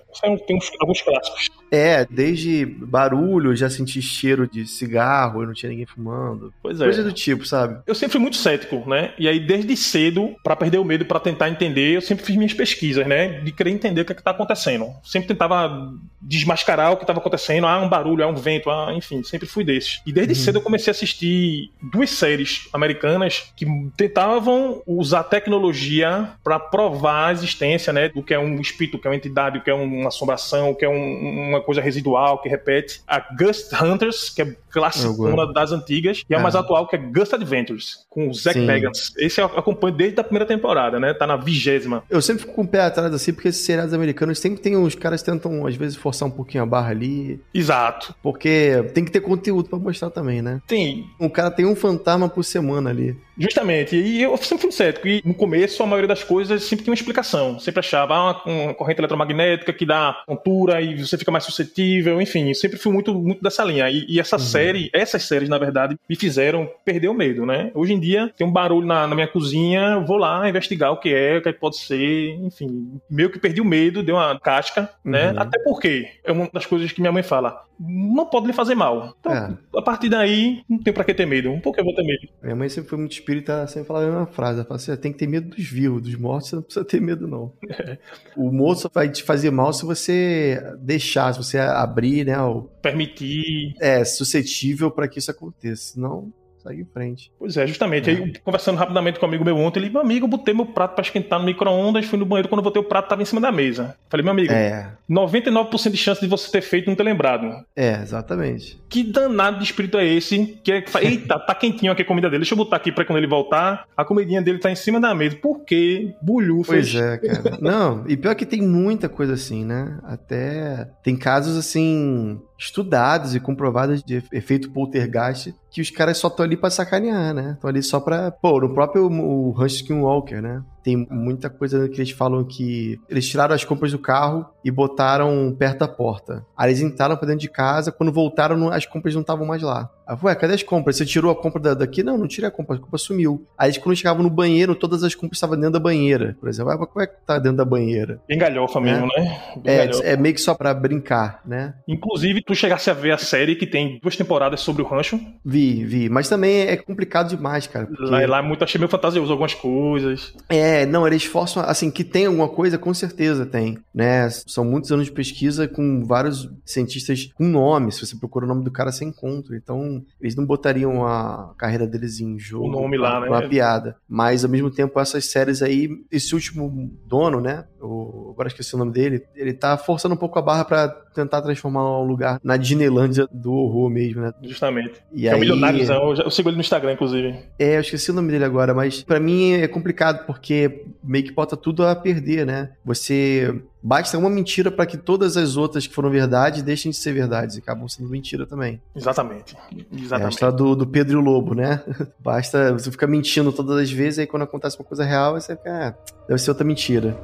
tem uns- alguns clássicos. É, desde barulho, já senti cheiro de cigarro, eu não tinha ninguém fumando. Pois é. Coisa do tipo, sabe? Eu sempre fui muito cético, né? E aí, desde cedo, pra perder o medo, pra tentar entender, eu sempre fiz minhas pesquisas, né? De querer entender o que, é que tá acontecendo. Sempre tentava desmascarar o que estava acontecendo. Ah, um barulho, ah, um vento, ah, enfim, sempre fui desses. E desde cedo eu comecei a assistir duas séries americanas que tentavam usar tecnologia pra provar a existência, né? Do que é um espírito, que é uma entidade, que é uma assombração, que é um- uma coisa residual que repete. A Ghost Hunters, que é uma das antigas, e a Ah. mais atual, que é Ghost Adventures, com o Zack. Bagans. Esse eu acompanho desde a primeira temporada, né? Tá na vigésima. Eu sempre fico com o pé atrás assim, porque esses seriados americanos sempre tem os caras tentam, às vezes, forçar um pouquinho a barra ali, Exato. porque tem que ter conteúdo pra mostrar também, né? Tem, O cara tem um fantasma por semana ali. Justamente, e eu sempre fui cético, e no começo a maioria das coisas sempre tinha uma explicação, sempre achava ah, uma corrente eletromagnética que dá tontura e você fica mais suscetível, enfim, eu sempre fui muito, muito dessa linha, e, e essa série, essas séries na verdade, me fizeram perder o medo, né? Hoje em dia tem um barulho na, na minha cozinha, eu vou lá investigar o que é, o que, é que pode ser, enfim, meio que perdi o medo, deu uma casca, né? Uhum. Até porque é uma das coisas que minha mãe fala, não pode lhe fazer mal. Então, É. a partir daí, não tem pra que ter medo, por que eu vou ter medo? Minha mãe sempre foi muito espírita, ela sempre falava a mesma frase. Ela assim: "Ah, tem que ter medo dos vivos, dos mortos você não precisa ter medo, não. o morto só vai te fazer mal se você deixar, se você abrir, né? o- Permitir É, suscetível pra que isso aconteça. Senão, segue em frente. Pois é, justamente. Aí, conversando rapidamente com um amigo meu ontem, ele, meu amigo, eu botei meu prato pra esquentar no micro-ondas, fui no banheiro, quando eu botei o prato, tava em cima da mesa. Falei, meu amigo, É, 99% de chance de você ter feito e não ter lembrado. é, exatamente. Que danado de espírito é esse? Que é eita, tá quentinho aqui a comida dele, deixa eu botar aqui pra quando ele voltar, a comidinha dele tá em cima da mesa. Por quê? Bulhufas. Pois é, cara. Não, e pior que tem muita coisa assim, né? Até tem casos assim estudados e comprovados de efeito poltergeist que os caras só estão ali pra sacanear, né? Estão ali só pra. Pô, no próprio o Skinwalker, né? Tem muita coisa que eles falam que eles tiraram as compras do carro e botaram perto da porta. Aí eles entraram pra dentro de casa, quando voltaram, as compras não estavam mais lá. Aí, ué, cadê as compras? Você tirou a compra da- daqui? Não, não tirei a compra, a compra sumiu. Aí eles, quando chegavam no banheiro, todas as compras estavam dentro da banheira. Por exemplo, ah, mas como é que tá dentro da banheira? Bem galhofa mesmo, né? É, é meio que só pra brincar, né? Inclusive, tu chegasse a ver a série que tem duas temporadas sobre o rancho. Vi, vi. Mas também é complicado demais, cara. Porque... Lá, lá é muito achei meio fantasioso algumas coisas. É, não, eles forçam, assim, que tem alguma coisa, com certeza tem, né? São muitos anos de pesquisa com vários cientistas com nome. Se você procura o nome do cara, você encontra. Então, eles não botariam a carreira deles em jogo. O nome lá, né? Uma piada. Mas, ao mesmo tempo, essas séries aí, esse último dono, né? O, agora esqueci o nome dele. Ele tá forçando um pouco a barra pra tentar transformar o lugar na Disneylândia do horror mesmo, né? Justamente. E é um aí- milionáriozão. Eu, sigo ele no Instagram, inclusive. É, eu esqueci o nome dele agora, mas pra mim é complicado porque meio que bota tudo a perder, né? Você basta uma mentira pra que todas as outras que foram verdade deixem de ser verdades e acabam sendo mentira também. Exatamente. É a Exatamente. história do, do Pedro e o Lobo, né? Basta você ficar mentindo todas as vezes, aí quando acontece uma coisa real, você fica, ah, deve ser outra mentira.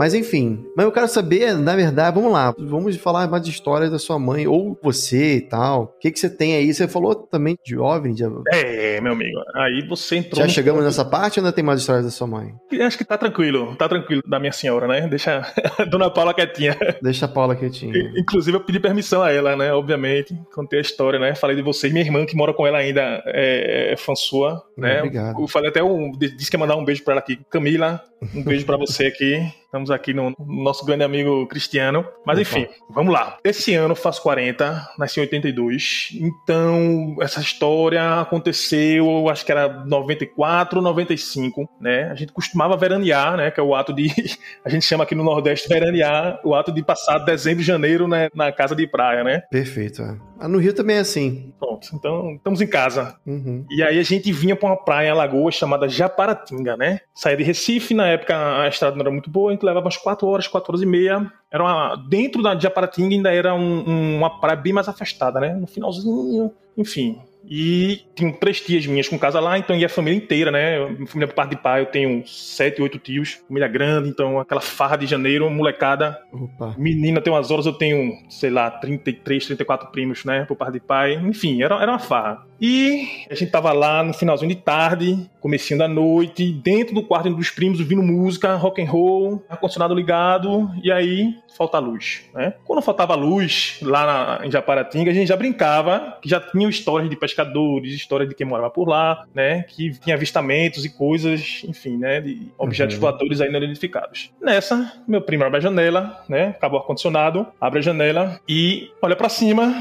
Mas enfim, mas eu quero saber, na verdade, vamos lá, vamos falar mais de histórias da sua mãe, ou você e tal. O que, que você tem aí? Você falou também de OVNI? De... É, meu amigo, aí você entrou... Já chegamos nessa parte ou ainda tem mais histórias da sua mãe? Acho que tá tranquilo, tá tranquilo da minha senhora, né? Deixa a dona Paula quietinha. Deixa a Paula quietinha. Inclusive eu pedi permissão a ela, né? Obviamente, contei a história, né? Falei de você e minha irmã que mora com ela ainda é, é fã sua, né? Obrigado. Eu falei até, um, disse que ia mandar um beijo pra ela aqui. Camila, um beijo para você aqui. Estamos aqui no, nosso grande amigo Cristiano. Mas enfim, vamos lá. Esse ano faço 40, nasci em 82. Então, essa história aconteceu, acho que era 94, 95, né? A gente costumava veranear, né? Que é o ato de. A gente chama aqui no Nordeste veranear, o ato de passar dezembro e janeiro né, na casa de praia, né? Perfeito. É. Ah, no Rio também é assim. Pronto, então estamos em casa. Uhum. E aí a gente vinha para uma praia em Alagoas chamada Japaratinga, né? Saía de Recife, na época a estrada não era muito boa, a gente levava umas 4 horas, 4 horas e meia. Era uma, dentro da Japaratinga ainda era um, um, uma praia bem mais afastada, né? No finalzinho, enfim. E tinha três tias minhas com casa lá, então ia a família inteira, né? Família por parte de pai, eu tenho sete, oito tios, família grande, então aquela farra de janeiro, molecada. Opa. Menina tem umas horas, eu tenho, sei lá, 33, 34 primos, né? Por parte de pai. Enfim, era, era uma farra. E a gente tava lá no finalzinho de tarde, comecinho da noite, dentro do quarto dos primos, ouvindo música, rock and roll, ar-condicionado ligado, e aí falta luz, né? Quando faltava luz lá na, em Japaratinga, a gente já brincava, que já tinha histórias de pescadores, histórias de quem morava por lá, né? Que tinha avistamentos e coisas, enfim, né? De objetos Uhum. voadores ainda não identificados. Nessa, meu primo abre a janela, né? Acabou o ar-condicionado, abre a janela e olha pra cima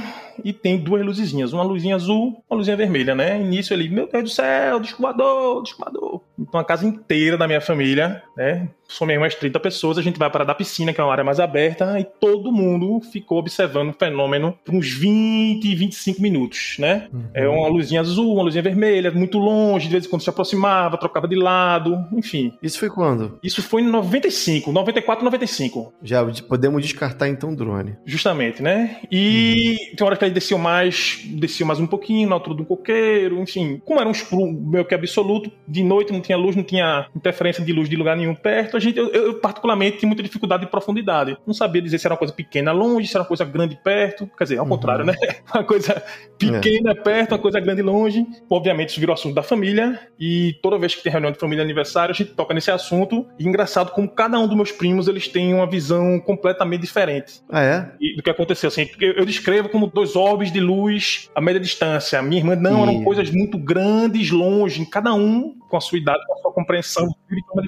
e tem duas luzezinhas, uma luzinha azul, uma luzinha vermelha, né? Início ali, meu Deus do céu, descoador, descoador. Então a casa inteira da minha família, né? Somei umas 30 pessoas, a gente vai para da piscina, que é uma área mais aberta, e todo mundo ficou observando o fenômeno por uns 20, 25 minutos, né? É uma luzinha azul, uma luzinha vermelha, muito longe, de vez em quando se aproximava, trocava de lado, enfim. Isso foi quando? Isso foi em 95, 94, 95. Já podemos descartar então o drone. Justamente, né? E tem hora que ele desceu mais, desceu mais um pouquinho, na altura do coqueiro, enfim. Como era um escuro meio que absoluto, de noite não tinha luz, não tinha interferência de luz de lugar nenhum perto, a gente, eu, eu, particularmente tinha muita dificuldade de profundidade. Não sabia dizer se era uma coisa pequena longe, se era uma coisa grande perto. Quer dizer, ao Uhum. contrário, né? Uma coisa pequena perto, uma coisa grande longe. Obviamente, isso virou assunto da família. E toda vez que tem reunião de família aniversário, a gente toca nesse assunto. E engraçado como cada um dos meus primos, eles têm uma visão completamente diferente Ah, é? do que aconteceu. Assim, eu, eu descrevo como dois orbes de luz a média distância. Minha irmã não, eram coisas muito grandes, longe, cada um com a sua idade, com a sua compreensão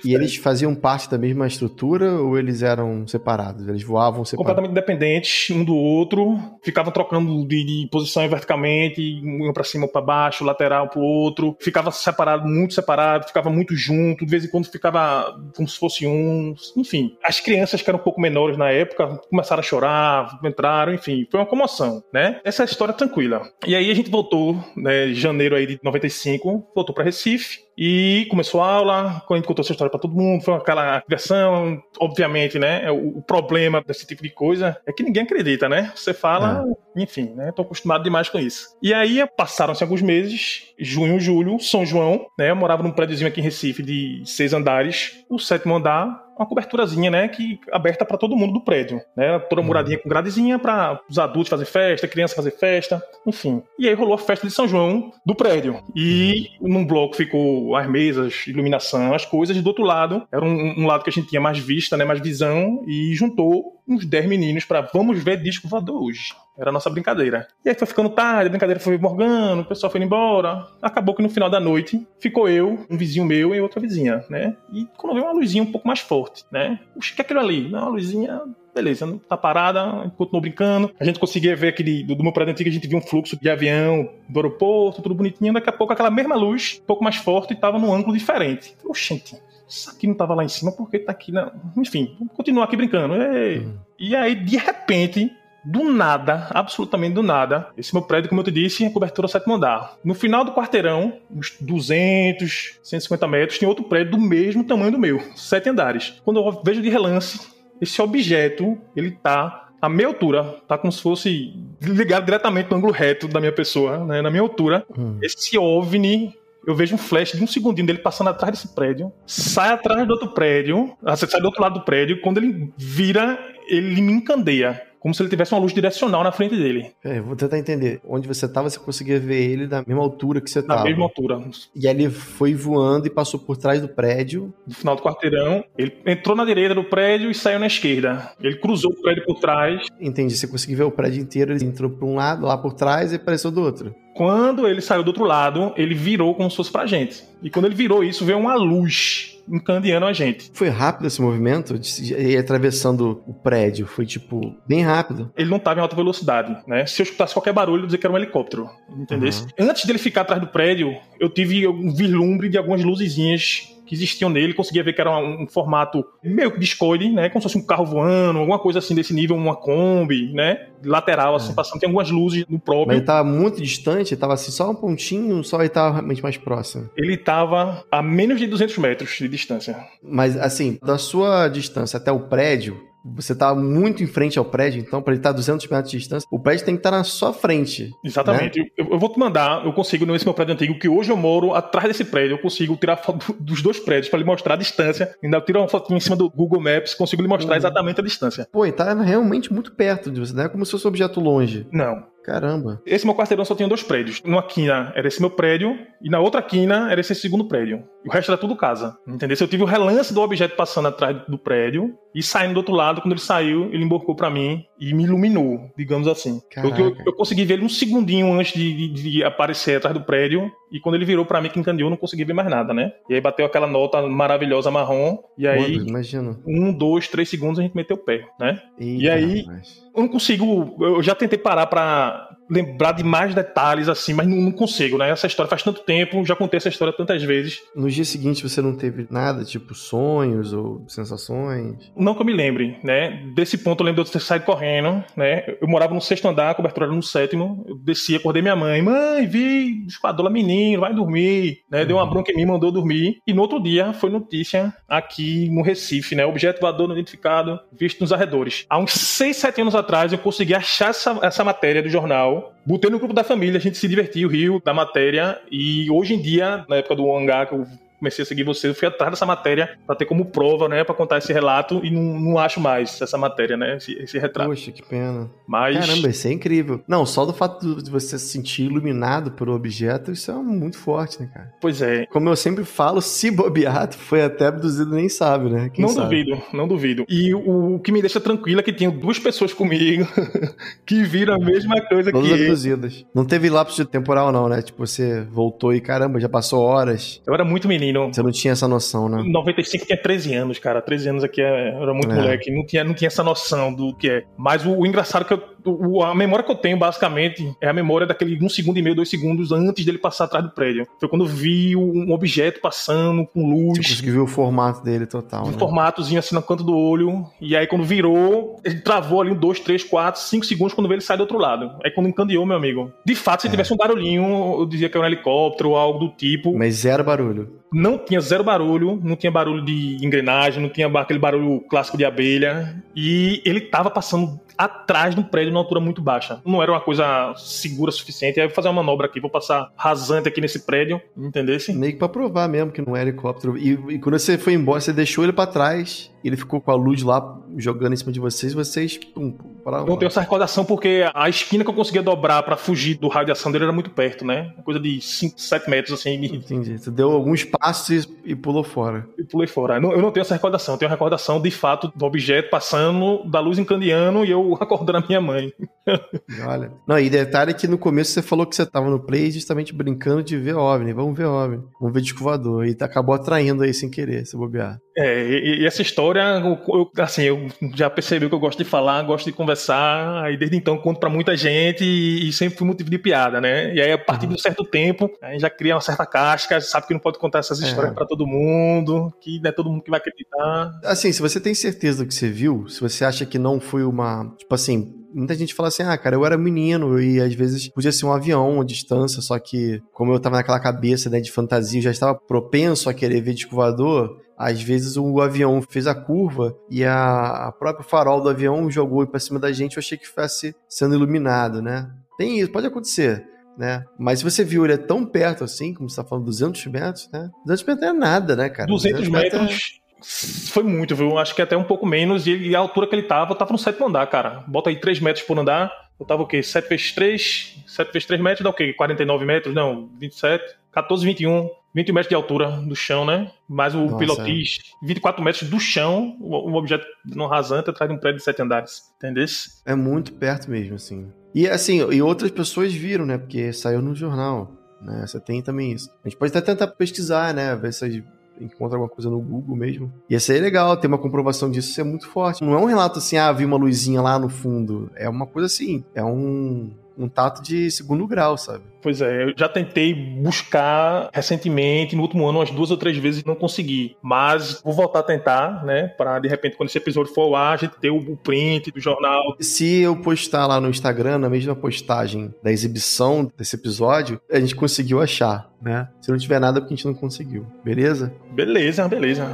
E eles faziam parte da mesma estrutura ou eles eram separados? Eles voavam separados? completamente independentes um do outro, ficavam trocando de, de posição verticalmente, um para cima, para baixo, lateral para o outro, ficava separado, muito separado, ficava muito junto, de vez em quando ficava como se fosse um, enfim. As crianças que eram um pouco menores na época começaram a chorar, entraram, enfim, foi uma comoção, né? Essa é a história tranquila. E aí a gente voltou, né, janeiro aí de 95, voltou para Recife e começou a aula, quando a gente contou essa história para todo mundo, foi aquela diversão, obviamente, né? O, o problema desse tipo de coisa é que ninguém acredita, né? Você fala, enfim, né? Tô acostumado demais com isso. E aí passaram-se alguns meses, junho, julho, São João, né? Eu morava num prédiozinho aqui em Recife de seis andares, o sétimo andar, uma coberturazinha, né, que aberta para todo mundo do prédio, né, toda muradinha com gradezinha para os adultos fazer festa, criança fazer festa, enfim. E aí rolou a festa de São João do prédio. E num bloco ficou as mesas, iluminação, as coisas, e do outro lado era um, um lado que a gente tinha mais vista, né, mais visão e juntou uns 10 meninos para vamos ver disco voador hoje. Era a nossa brincadeira. E aí foi ficando tarde, a brincadeira foi morgando, o pessoal foi embora. Acabou que no final da noite ficou eu, um vizinho meu e outra vizinha, né? E quando veio uma luzinha um pouco mais forte, né? O que é aquilo ali? Não, uma luzinha Beleza, tá parada, continuou brincando. A gente conseguia ver aquele. Do, do meu prédio antigo, a gente via um fluxo de avião do aeroporto, tudo bonitinho. Daqui a pouco, aquela mesma luz, um pouco mais forte, tava num ângulo diferente. Oxente, isso aqui não tava lá em cima, porque tá aqui na. Enfim, vamos continuar aqui brincando. E, e aí, de repente, do nada, absolutamente do nada, esse meu prédio, como eu te disse, é cobertura sétimo andar. No final do quarteirão, uns 200, 150 metros, tem outro prédio do mesmo tamanho do meu, sete andares. Quando eu vejo de relance, esse objeto, ele tá a meia altura, tá como se fosse ligado diretamente no ângulo reto da minha pessoa, né, na minha altura. Hum. Esse OVNI eu vejo um flash de um segundinho dele passando atrás desse prédio, sai atrás do outro prédio, ah, sai do outro lado do prédio, quando ele vira, ele me encandeia como se ele tivesse uma luz direcional na frente dele. É, vou tentar entender. Onde você estava, você conseguia ver ele da mesma altura que você estava. Na mesma altura. E aí ele foi voando e passou por trás do prédio. No final do quarteirão, ele entrou na direita do prédio e saiu na esquerda. Ele cruzou o prédio por trás. Entendi. Você conseguiu ver o prédio inteiro, ele entrou por um lado, lá por trás e apareceu do outro. Quando ele saiu do outro lado, ele virou como se fosse pra gente. E quando ele virou isso, veio uma luz encandeando a gente. Foi rápido esse movimento? E atravessando o prédio? Foi, tipo, bem rápido? Ele não estava em alta velocidade, né? Se eu escutasse qualquer barulho, eu dizer que era um helicóptero, entendeu? Uhum. Antes dele ficar atrás do prédio, eu tive um vislumbre de algumas luzezinhas que existiam nele, conseguia ver que era um, um formato meio que discoide, né? Como se fosse um carro voando, alguma coisa assim desse nível, uma Kombi, né? Lateral, assim, é. passando. Tem algumas luzes no próprio. Mas ele tava muito distante, tava assim, só um pontinho, só ele tava realmente mais próximo. Ele tava a menos de 200 metros de distância. Mas, assim, da sua distância até o prédio, você tá muito em frente ao prédio, então, para ele estar tá a 200 metros de distância, o prédio tem que estar tá na sua frente. Exatamente. Né? Eu, eu, vou te mandar, eu consigo, nesse meu prédio antigo, que hoje eu moro atrás desse prédio, eu consigo tirar foto dos dois prédios para lhe mostrar a distância. Ainda tiro uma foto em cima do Google Maps, consigo lhe mostrar uhum. exatamente a distância. Pô, e tá realmente muito perto de você, não é como se fosse um objeto longe. Não. Caramba. Esse meu quarteirão só tinha dois prédios. Numa quina era esse meu prédio, e na outra quina era esse segundo prédio. E o resto era tudo casa. Entendeu? Eu tive o relance do objeto passando atrás do prédio e saindo do outro lado. Quando ele saiu, ele emborcou para mim e me iluminou, digamos assim. Eu, eu, eu, consegui ver ele um segundinho antes de, de, de aparecer atrás do prédio. E quando ele virou para mim que encandeou, não consegui ver mais nada, né? E aí bateu aquela nota maravilhosa marrom. E aí, imagina. um, dois, três segundos a gente meteu o pé, né? Eita, e aí, mas... eu não consigo. Eu já tentei parar para lembrar de mais detalhes assim, mas não, não, consigo, né? Essa história faz tanto tempo, já contei essa história tantas vezes. No dia seguinte você não teve nada, tipo sonhos ou sensações? Não que eu me lembre, né? Desse ponto eu lembro de eu ter saído correndo, né? Eu morava no sexto andar, a cobertura era no sétimo. Eu desci, acordei minha mãe. Mãe, vi esquadrola menino, vai dormir, né? Deu uma uhum. bronca em mim, mandou dormir. E no outro dia foi notícia aqui no Recife, né? Objeto voador não identificado, visto nos arredores. Há uns seis, sete anos atrás eu consegui achar essa, essa matéria do jornal Botei no grupo da família, a gente se divertiu, riu da matéria. E hoje em dia, na época do hangar que eu comecei a seguir você, eu fui atrás dessa matéria para ter como prova, né, para contar esse relato e não, não acho mais essa matéria, né, esse, esse retrato. Poxa, que pena. Mas... Caramba, isso é incrível. Não, só do fato de você se sentir iluminado pelo objeto, isso é muito forte, né, cara? Pois é. Como eu sempre falo, se bobeado foi até abduzido nem sabe, né? Quem não sabe? duvido, não duvido. E o, o, que me deixa tranquilo é que tinha duas pessoas comigo que viram a mesma coisa Todas que abduzidas. Não teve lapso de temporal não, né? Tipo, você voltou e caramba, já passou horas. Eu era muito menino menino. Você não tinha essa noção, né? Em 95 tinha 13 anos, cara. 13 anos aqui é, era muito é. moleque. Não tinha, não tinha essa noção do que é. Mas o, o engraçado é que eu, o, a memória que eu tenho, basicamente, é a memória daquele um segundo e meio, dois segundos antes dele passar atrás do prédio. Foi quando eu vi um objeto passando com luz. Você conseguiu ver o formato dele total. Um né? formatozinho assim no canto do olho. E aí quando virou, ele travou ali um, dois, três, quatro, cinco segundos quando veio ele sai do outro lado. Aí quando encandeou, meu amigo. De fato, se é. tivesse um barulhinho, eu dizia que era um helicóptero ou algo do tipo. Mas zero barulho não tinha zero barulho, não tinha barulho de engrenagem, não tinha aquele barulho clássico de abelha. E ele tava passando atrás do prédio numa altura muito baixa. Não era uma coisa segura o suficiente. Aí eu vou fazer uma manobra aqui, vou passar rasante aqui nesse prédio, entendesse? Meio que pra provar mesmo que não é helicóptero. E, e quando você foi embora, você deixou ele para trás, ele ficou com a luz lá jogando em cima de vocês, vocês. Pum, para não tenho essa recordação porque a esquina que eu conseguia dobrar para fugir do raio de ação dele era muito perto, né? Coisa de 5, 7 metros assim. Entendi. Você deu alguns passos e, pulou fora. E pulei fora. Eu não, eu não tenho essa recordação. Eu tenho a recordação de fato do objeto passando da luz encandeando e eu acordando a minha mãe. Olha. Não, e detalhe que no começo você falou que você tava no play justamente brincando de ver OVNI. Vamos ver OVNI. Vamos ver disco voador. E acabou atraindo aí sem querer, se bobear. É, e, e essa história, eu, assim, eu já percebi que eu gosto de falar, gosto de conversar, aí desde então conto para muita gente e, e, sempre fui motivo de piada, né? E aí a partir uhum. de um certo tempo, a gente já cria uma certa casca, sabe que não pode contar essas histórias é. para todo mundo, que não é todo mundo que vai acreditar. Assim, se você tem certeza do que você viu, se você acha que não foi uma, tipo assim, muita gente fala assim: ah, cara, eu era menino e às vezes podia ser um avião a distância, só que como eu tava naquela cabeça né, de fantasia, eu já estava propenso a querer ver disco voador. Às vezes o avião fez a curva e a, a própria farol do avião jogou para cima da gente. Eu achei que fosse sendo iluminado, né? Tem isso, pode acontecer. né? Mas se você viu ele é tão perto assim, como você tá falando, 200 metros, né? 200 metros é nada, né, cara? 200, 200 metros... metros... É... Foi muito, viu? Acho que até um pouco menos. E, ele, a altura que ele tava, tava no sétimo andar, cara. Bota aí 3 metros por andar. Eu tava o quê? 7 vezes 3? 7 vezes 3 metros dá o quê? 49 metros? Não, 27. 14, 21. 20 metros de altura do chão, né? Mais o Nossa, pilotis, é. 24 metros do chão, um objeto não rasante atrás de um prédio de sete andares. Entendeu? É muito perto mesmo, assim. E assim, e outras pessoas viram, né? Porque saiu no jornal. Né? Você tem também isso. A gente pode até tentar pesquisar, né? Ver se encontra alguma coisa no Google mesmo. Ia ser legal ter uma comprovação disso ser muito forte. Não é um relato assim, ah, vi uma luzinha lá no fundo. É uma coisa assim, é um um tato de segundo grau, sabe? Pois é, eu já tentei buscar recentemente, no último ano, umas duas ou três vezes não consegui. Mas vou voltar a tentar, né? Pra de repente, quando esse episódio for ao ar, a gente ter o print do jornal. Se eu postar lá no Instagram, na mesma postagem da exibição desse episódio, a gente conseguiu achar, né? Se não tiver nada, é porque a gente não conseguiu. Beleza? Beleza, beleza.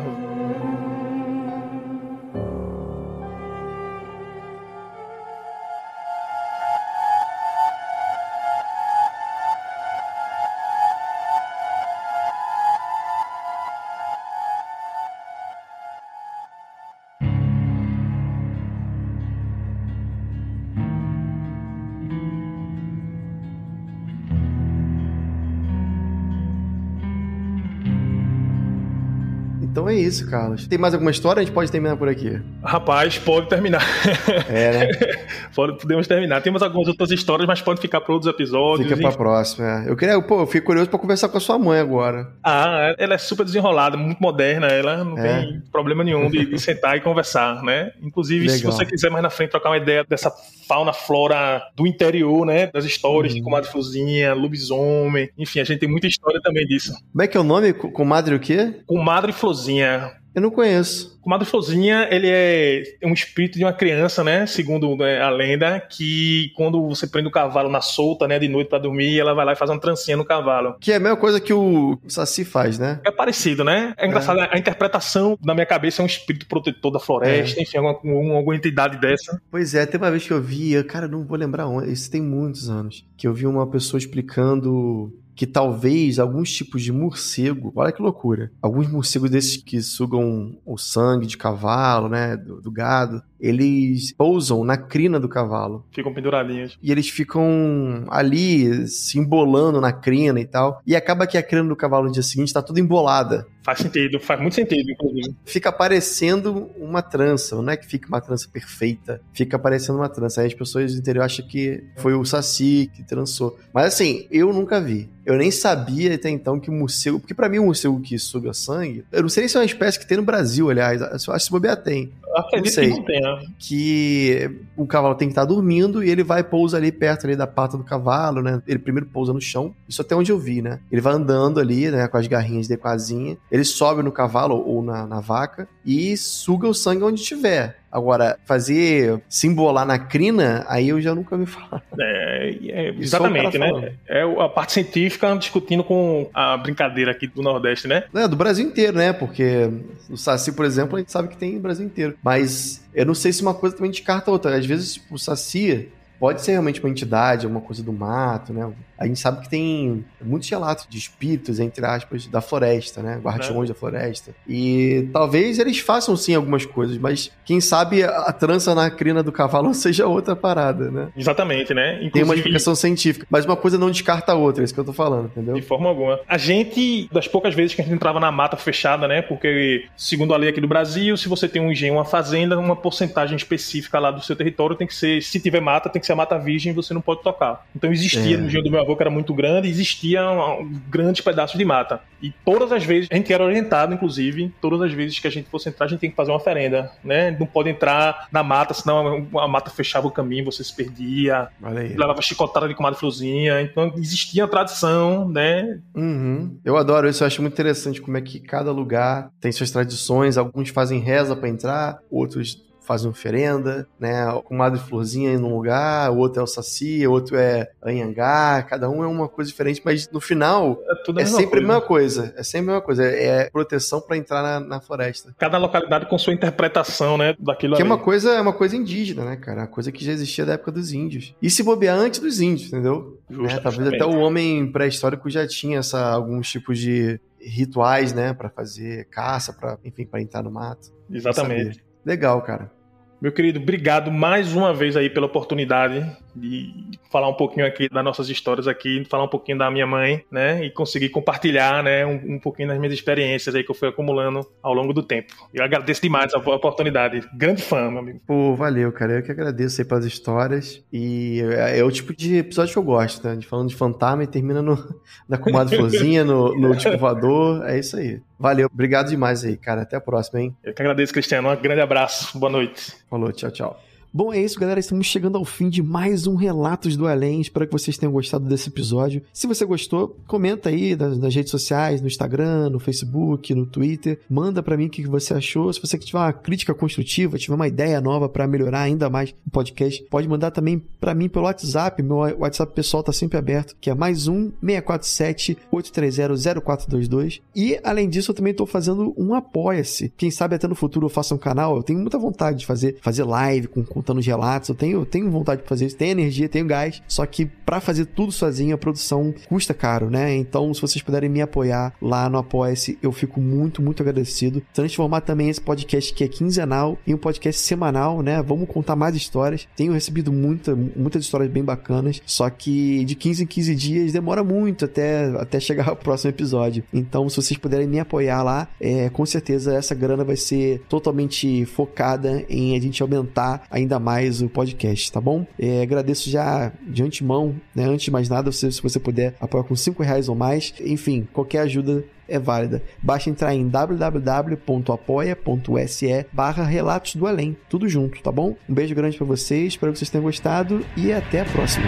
Isso, Carlos. Tem mais alguma história? A gente pode terminar por aqui. Rapaz, pode terminar. É, né? pode, podemos terminar. Temos algumas outras histórias, mas pode ficar para outros episódios. Fica para próxima. É. Eu queria, pô, eu fiquei curioso para conversar com a sua mãe agora. Ah, ela é super desenrolada, muito moderna. Ela não é. tem problema nenhum de, de, sentar e conversar, né? Inclusive, Legal. se você quiser mais na frente trocar uma ideia dessa fauna, flora do interior, né? Das histórias uhum. de comadre Fluzinha, lobisomem. Enfim, a gente tem muita história também disso. Como é que é o nome? Comadre o quê? Comadre Fluzinha. Eu não conheço. Comadre Flozinha, ele é um espírito de uma criança, né? Segundo né, a lenda, que quando você prende o cavalo na solta, né, de noite para dormir, ela vai lá e faz uma trancinha no cavalo. Que é a mesma coisa que o Saci faz, né? É parecido, né? É engraçado, é. a interpretação na minha cabeça é um espírito protetor da floresta, é. enfim, alguma, alguma entidade dessa. Pois é, tem uma vez que eu vi, cara, não vou lembrar onde, isso tem muitos anos, que eu vi uma pessoa explicando que talvez alguns tipos de morcego, olha que loucura, alguns morcegos desses que sugam o sangue de cavalo, né, do, do gado, eles pousam na crina do cavalo. Ficam penduradinhos. E eles ficam ali se embolando na crina e tal. E acaba que a crina do cavalo no dia seguinte tá toda embolada. Faz sentido, faz muito sentido, inclusive. Fica parecendo uma trança, não é que fica uma trança perfeita, fica parecendo uma trança. Aí as pessoas do interior acham que foi o Saci que trançou. Mas assim, eu nunca vi. Eu nem sabia até então que o morcego. Porque para mim, o morcego que suga sangue. Eu não sei nem se é uma espécie que tem no Brasil, aliás. Eu acho que se bobear tem. Acredito não sei. que não tenha. Que o cavalo tem que estar dormindo e ele vai pousa ali perto ali da pata do cavalo, né? Ele primeiro pousa no chão, isso até onde eu vi, né? Ele vai andando ali, né, com as garrinhas de quasinha, ele sobe no cavalo ou na, na vaca e suga o sangue onde tiver. Agora, fazer simbolar na crina, aí eu já nunca ouvi falar. É, é exatamente, né? É a parte científica discutindo com a brincadeira aqui do Nordeste, né? É, do Brasil inteiro, né? Porque o Saci, por exemplo, a gente sabe que tem no Brasil inteiro. Mas eu não sei se uma coisa também descarta a outra. Às vezes, tipo, o Saci pode ser realmente uma entidade, uma coisa do mato, né? A gente sabe que tem muitos relatos de espíritos, entre aspas, da floresta, né? Guardiões é. da floresta. E talvez eles façam sim algumas coisas, mas quem sabe a trança na crina do cavalo seja outra parada, né? Exatamente, né? Inclusive... Tem uma explicação científica, mas uma coisa não descarta a outra, é isso que eu tô falando, entendeu? De forma alguma. A gente, das poucas vezes que a gente entrava na mata fechada, né? Porque, segundo a lei aqui do Brasil, se você tem um engenho, uma fazenda, uma porcentagem específica lá do seu território tem que ser, se tiver mata, tem que ser a mata virgem, você não pode tocar. Então existia é. no engenho do meu que era muito grande, existiam grandes pedaços de mata. E todas as vezes, a gente era orientado, inclusive, todas as vezes que a gente fosse entrar, a gente tem que fazer uma oferenda, né? Não pode entrar na mata, senão a mata fechava o caminho, você se perdia. Levava chicotada de comadre fluzinha. Então existia a tradição, né? Uhum. Eu adoro isso, eu acho muito interessante como é que cada lugar tem suas tradições. Alguns fazem reza para entrar, outros fazem oferenda, né? O Madre Florzinha em um lugar, o outro é o Saci, o outro é Anhangá, cada um é uma coisa diferente, mas no final é, é sempre a mesma coisa. É sempre a mesma coisa. É, é proteção para entrar na, na, floresta. Cada localidade com sua interpretação, né? Daquilo que ali. é uma coisa, é uma coisa indígena, né, cara? Uma coisa que já existia da época dos índios. E se bobear antes dos índios, entendeu? Né? Talvez até o homem pré-histórico já tinha essa, alguns tipos de rituais, né, para fazer caça, para enfim, para entrar no mato. Exatamente. Legal, cara. Meu querido, obrigado mais uma vez aí pela oportunidade de falar um pouquinho aqui das nossas histórias aqui, falar um pouquinho da minha mãe, né, e conseguir compartilhar, né, um, um pouquinho das minhas experiências aí que eu fui acumulando ao longo do tempo. Eu agradeço demais a oportunidade. Grande fã, meu amigo. Pô, valeu, cara. Eu que agradeço aí pelas histórias e é, é o tipo de episódio que eu gosto, né, de falando de fantasma e termina no, na comadre florzinha, no, no tipo voador, é isso aí. Valeu, obrigado demais aí, cara. Até a próxima, hein? Eu que agradeço, Cristiano. Um grande abraço. Boa noite. Falou, tchau, tchau. Bom, é isso, galera. Estamos chegando ao fim de mais um Relatos do Além. Espero que vocês tenham gostado desse episódio. Se você gostou, comenta aí nas, nas redes sociais, no Instagram, no Facebook, no Twitter. Manda para mim o que você achou. Se você tiver uma crítica construtiva, tiver uma ideia nova para melhorar ainda mais o podcast, pode mandar também para mim pelo WhatsApp. Meu WhatsApp pessoal tá sempre aberto, que é mais um 647 830 0422. E além disso, eu também estou fazendo um apoia-se. Quem sabe até no futuro eu faça um canal. Eu tenho muita vontade de fazer, fazer live com, com contando os relatos. Eu tenho, tenho vontade de fazer isso, tenho energia, tenho gás. Só que para fazer tudo sozinho, a produção custa caro, né? Então, se vocês puderem me apoiar lá no Apoia-se, eu fico muito, muito agradecido. Transformar também esse podcast que é quinzenal em um podcast semanal, né? Vamos contar mais histórias. Tenho recebido muita, muitas histórias bem bacanas. Só que de 15 em 15 dias demora muito até, até chegar ao próximo episódio. Então, se vocês puderem me apoiar lá, é, com certeza essa grana vai ser totalmente focada em a gente aumentar ainda ainda mais o podcast, tá bom? É, agradeço já de antemão, né? Antes de mais nada, se, se você puder apoiar com 5 reais ou mais, enfim, qualquer ajuda é válida. Basta entrar em www.apoia.se barra Relatos do Além. Tudo junto, tá bom? Um beijo grande para vocês, espero que vocês tenham gostado e até a próxima.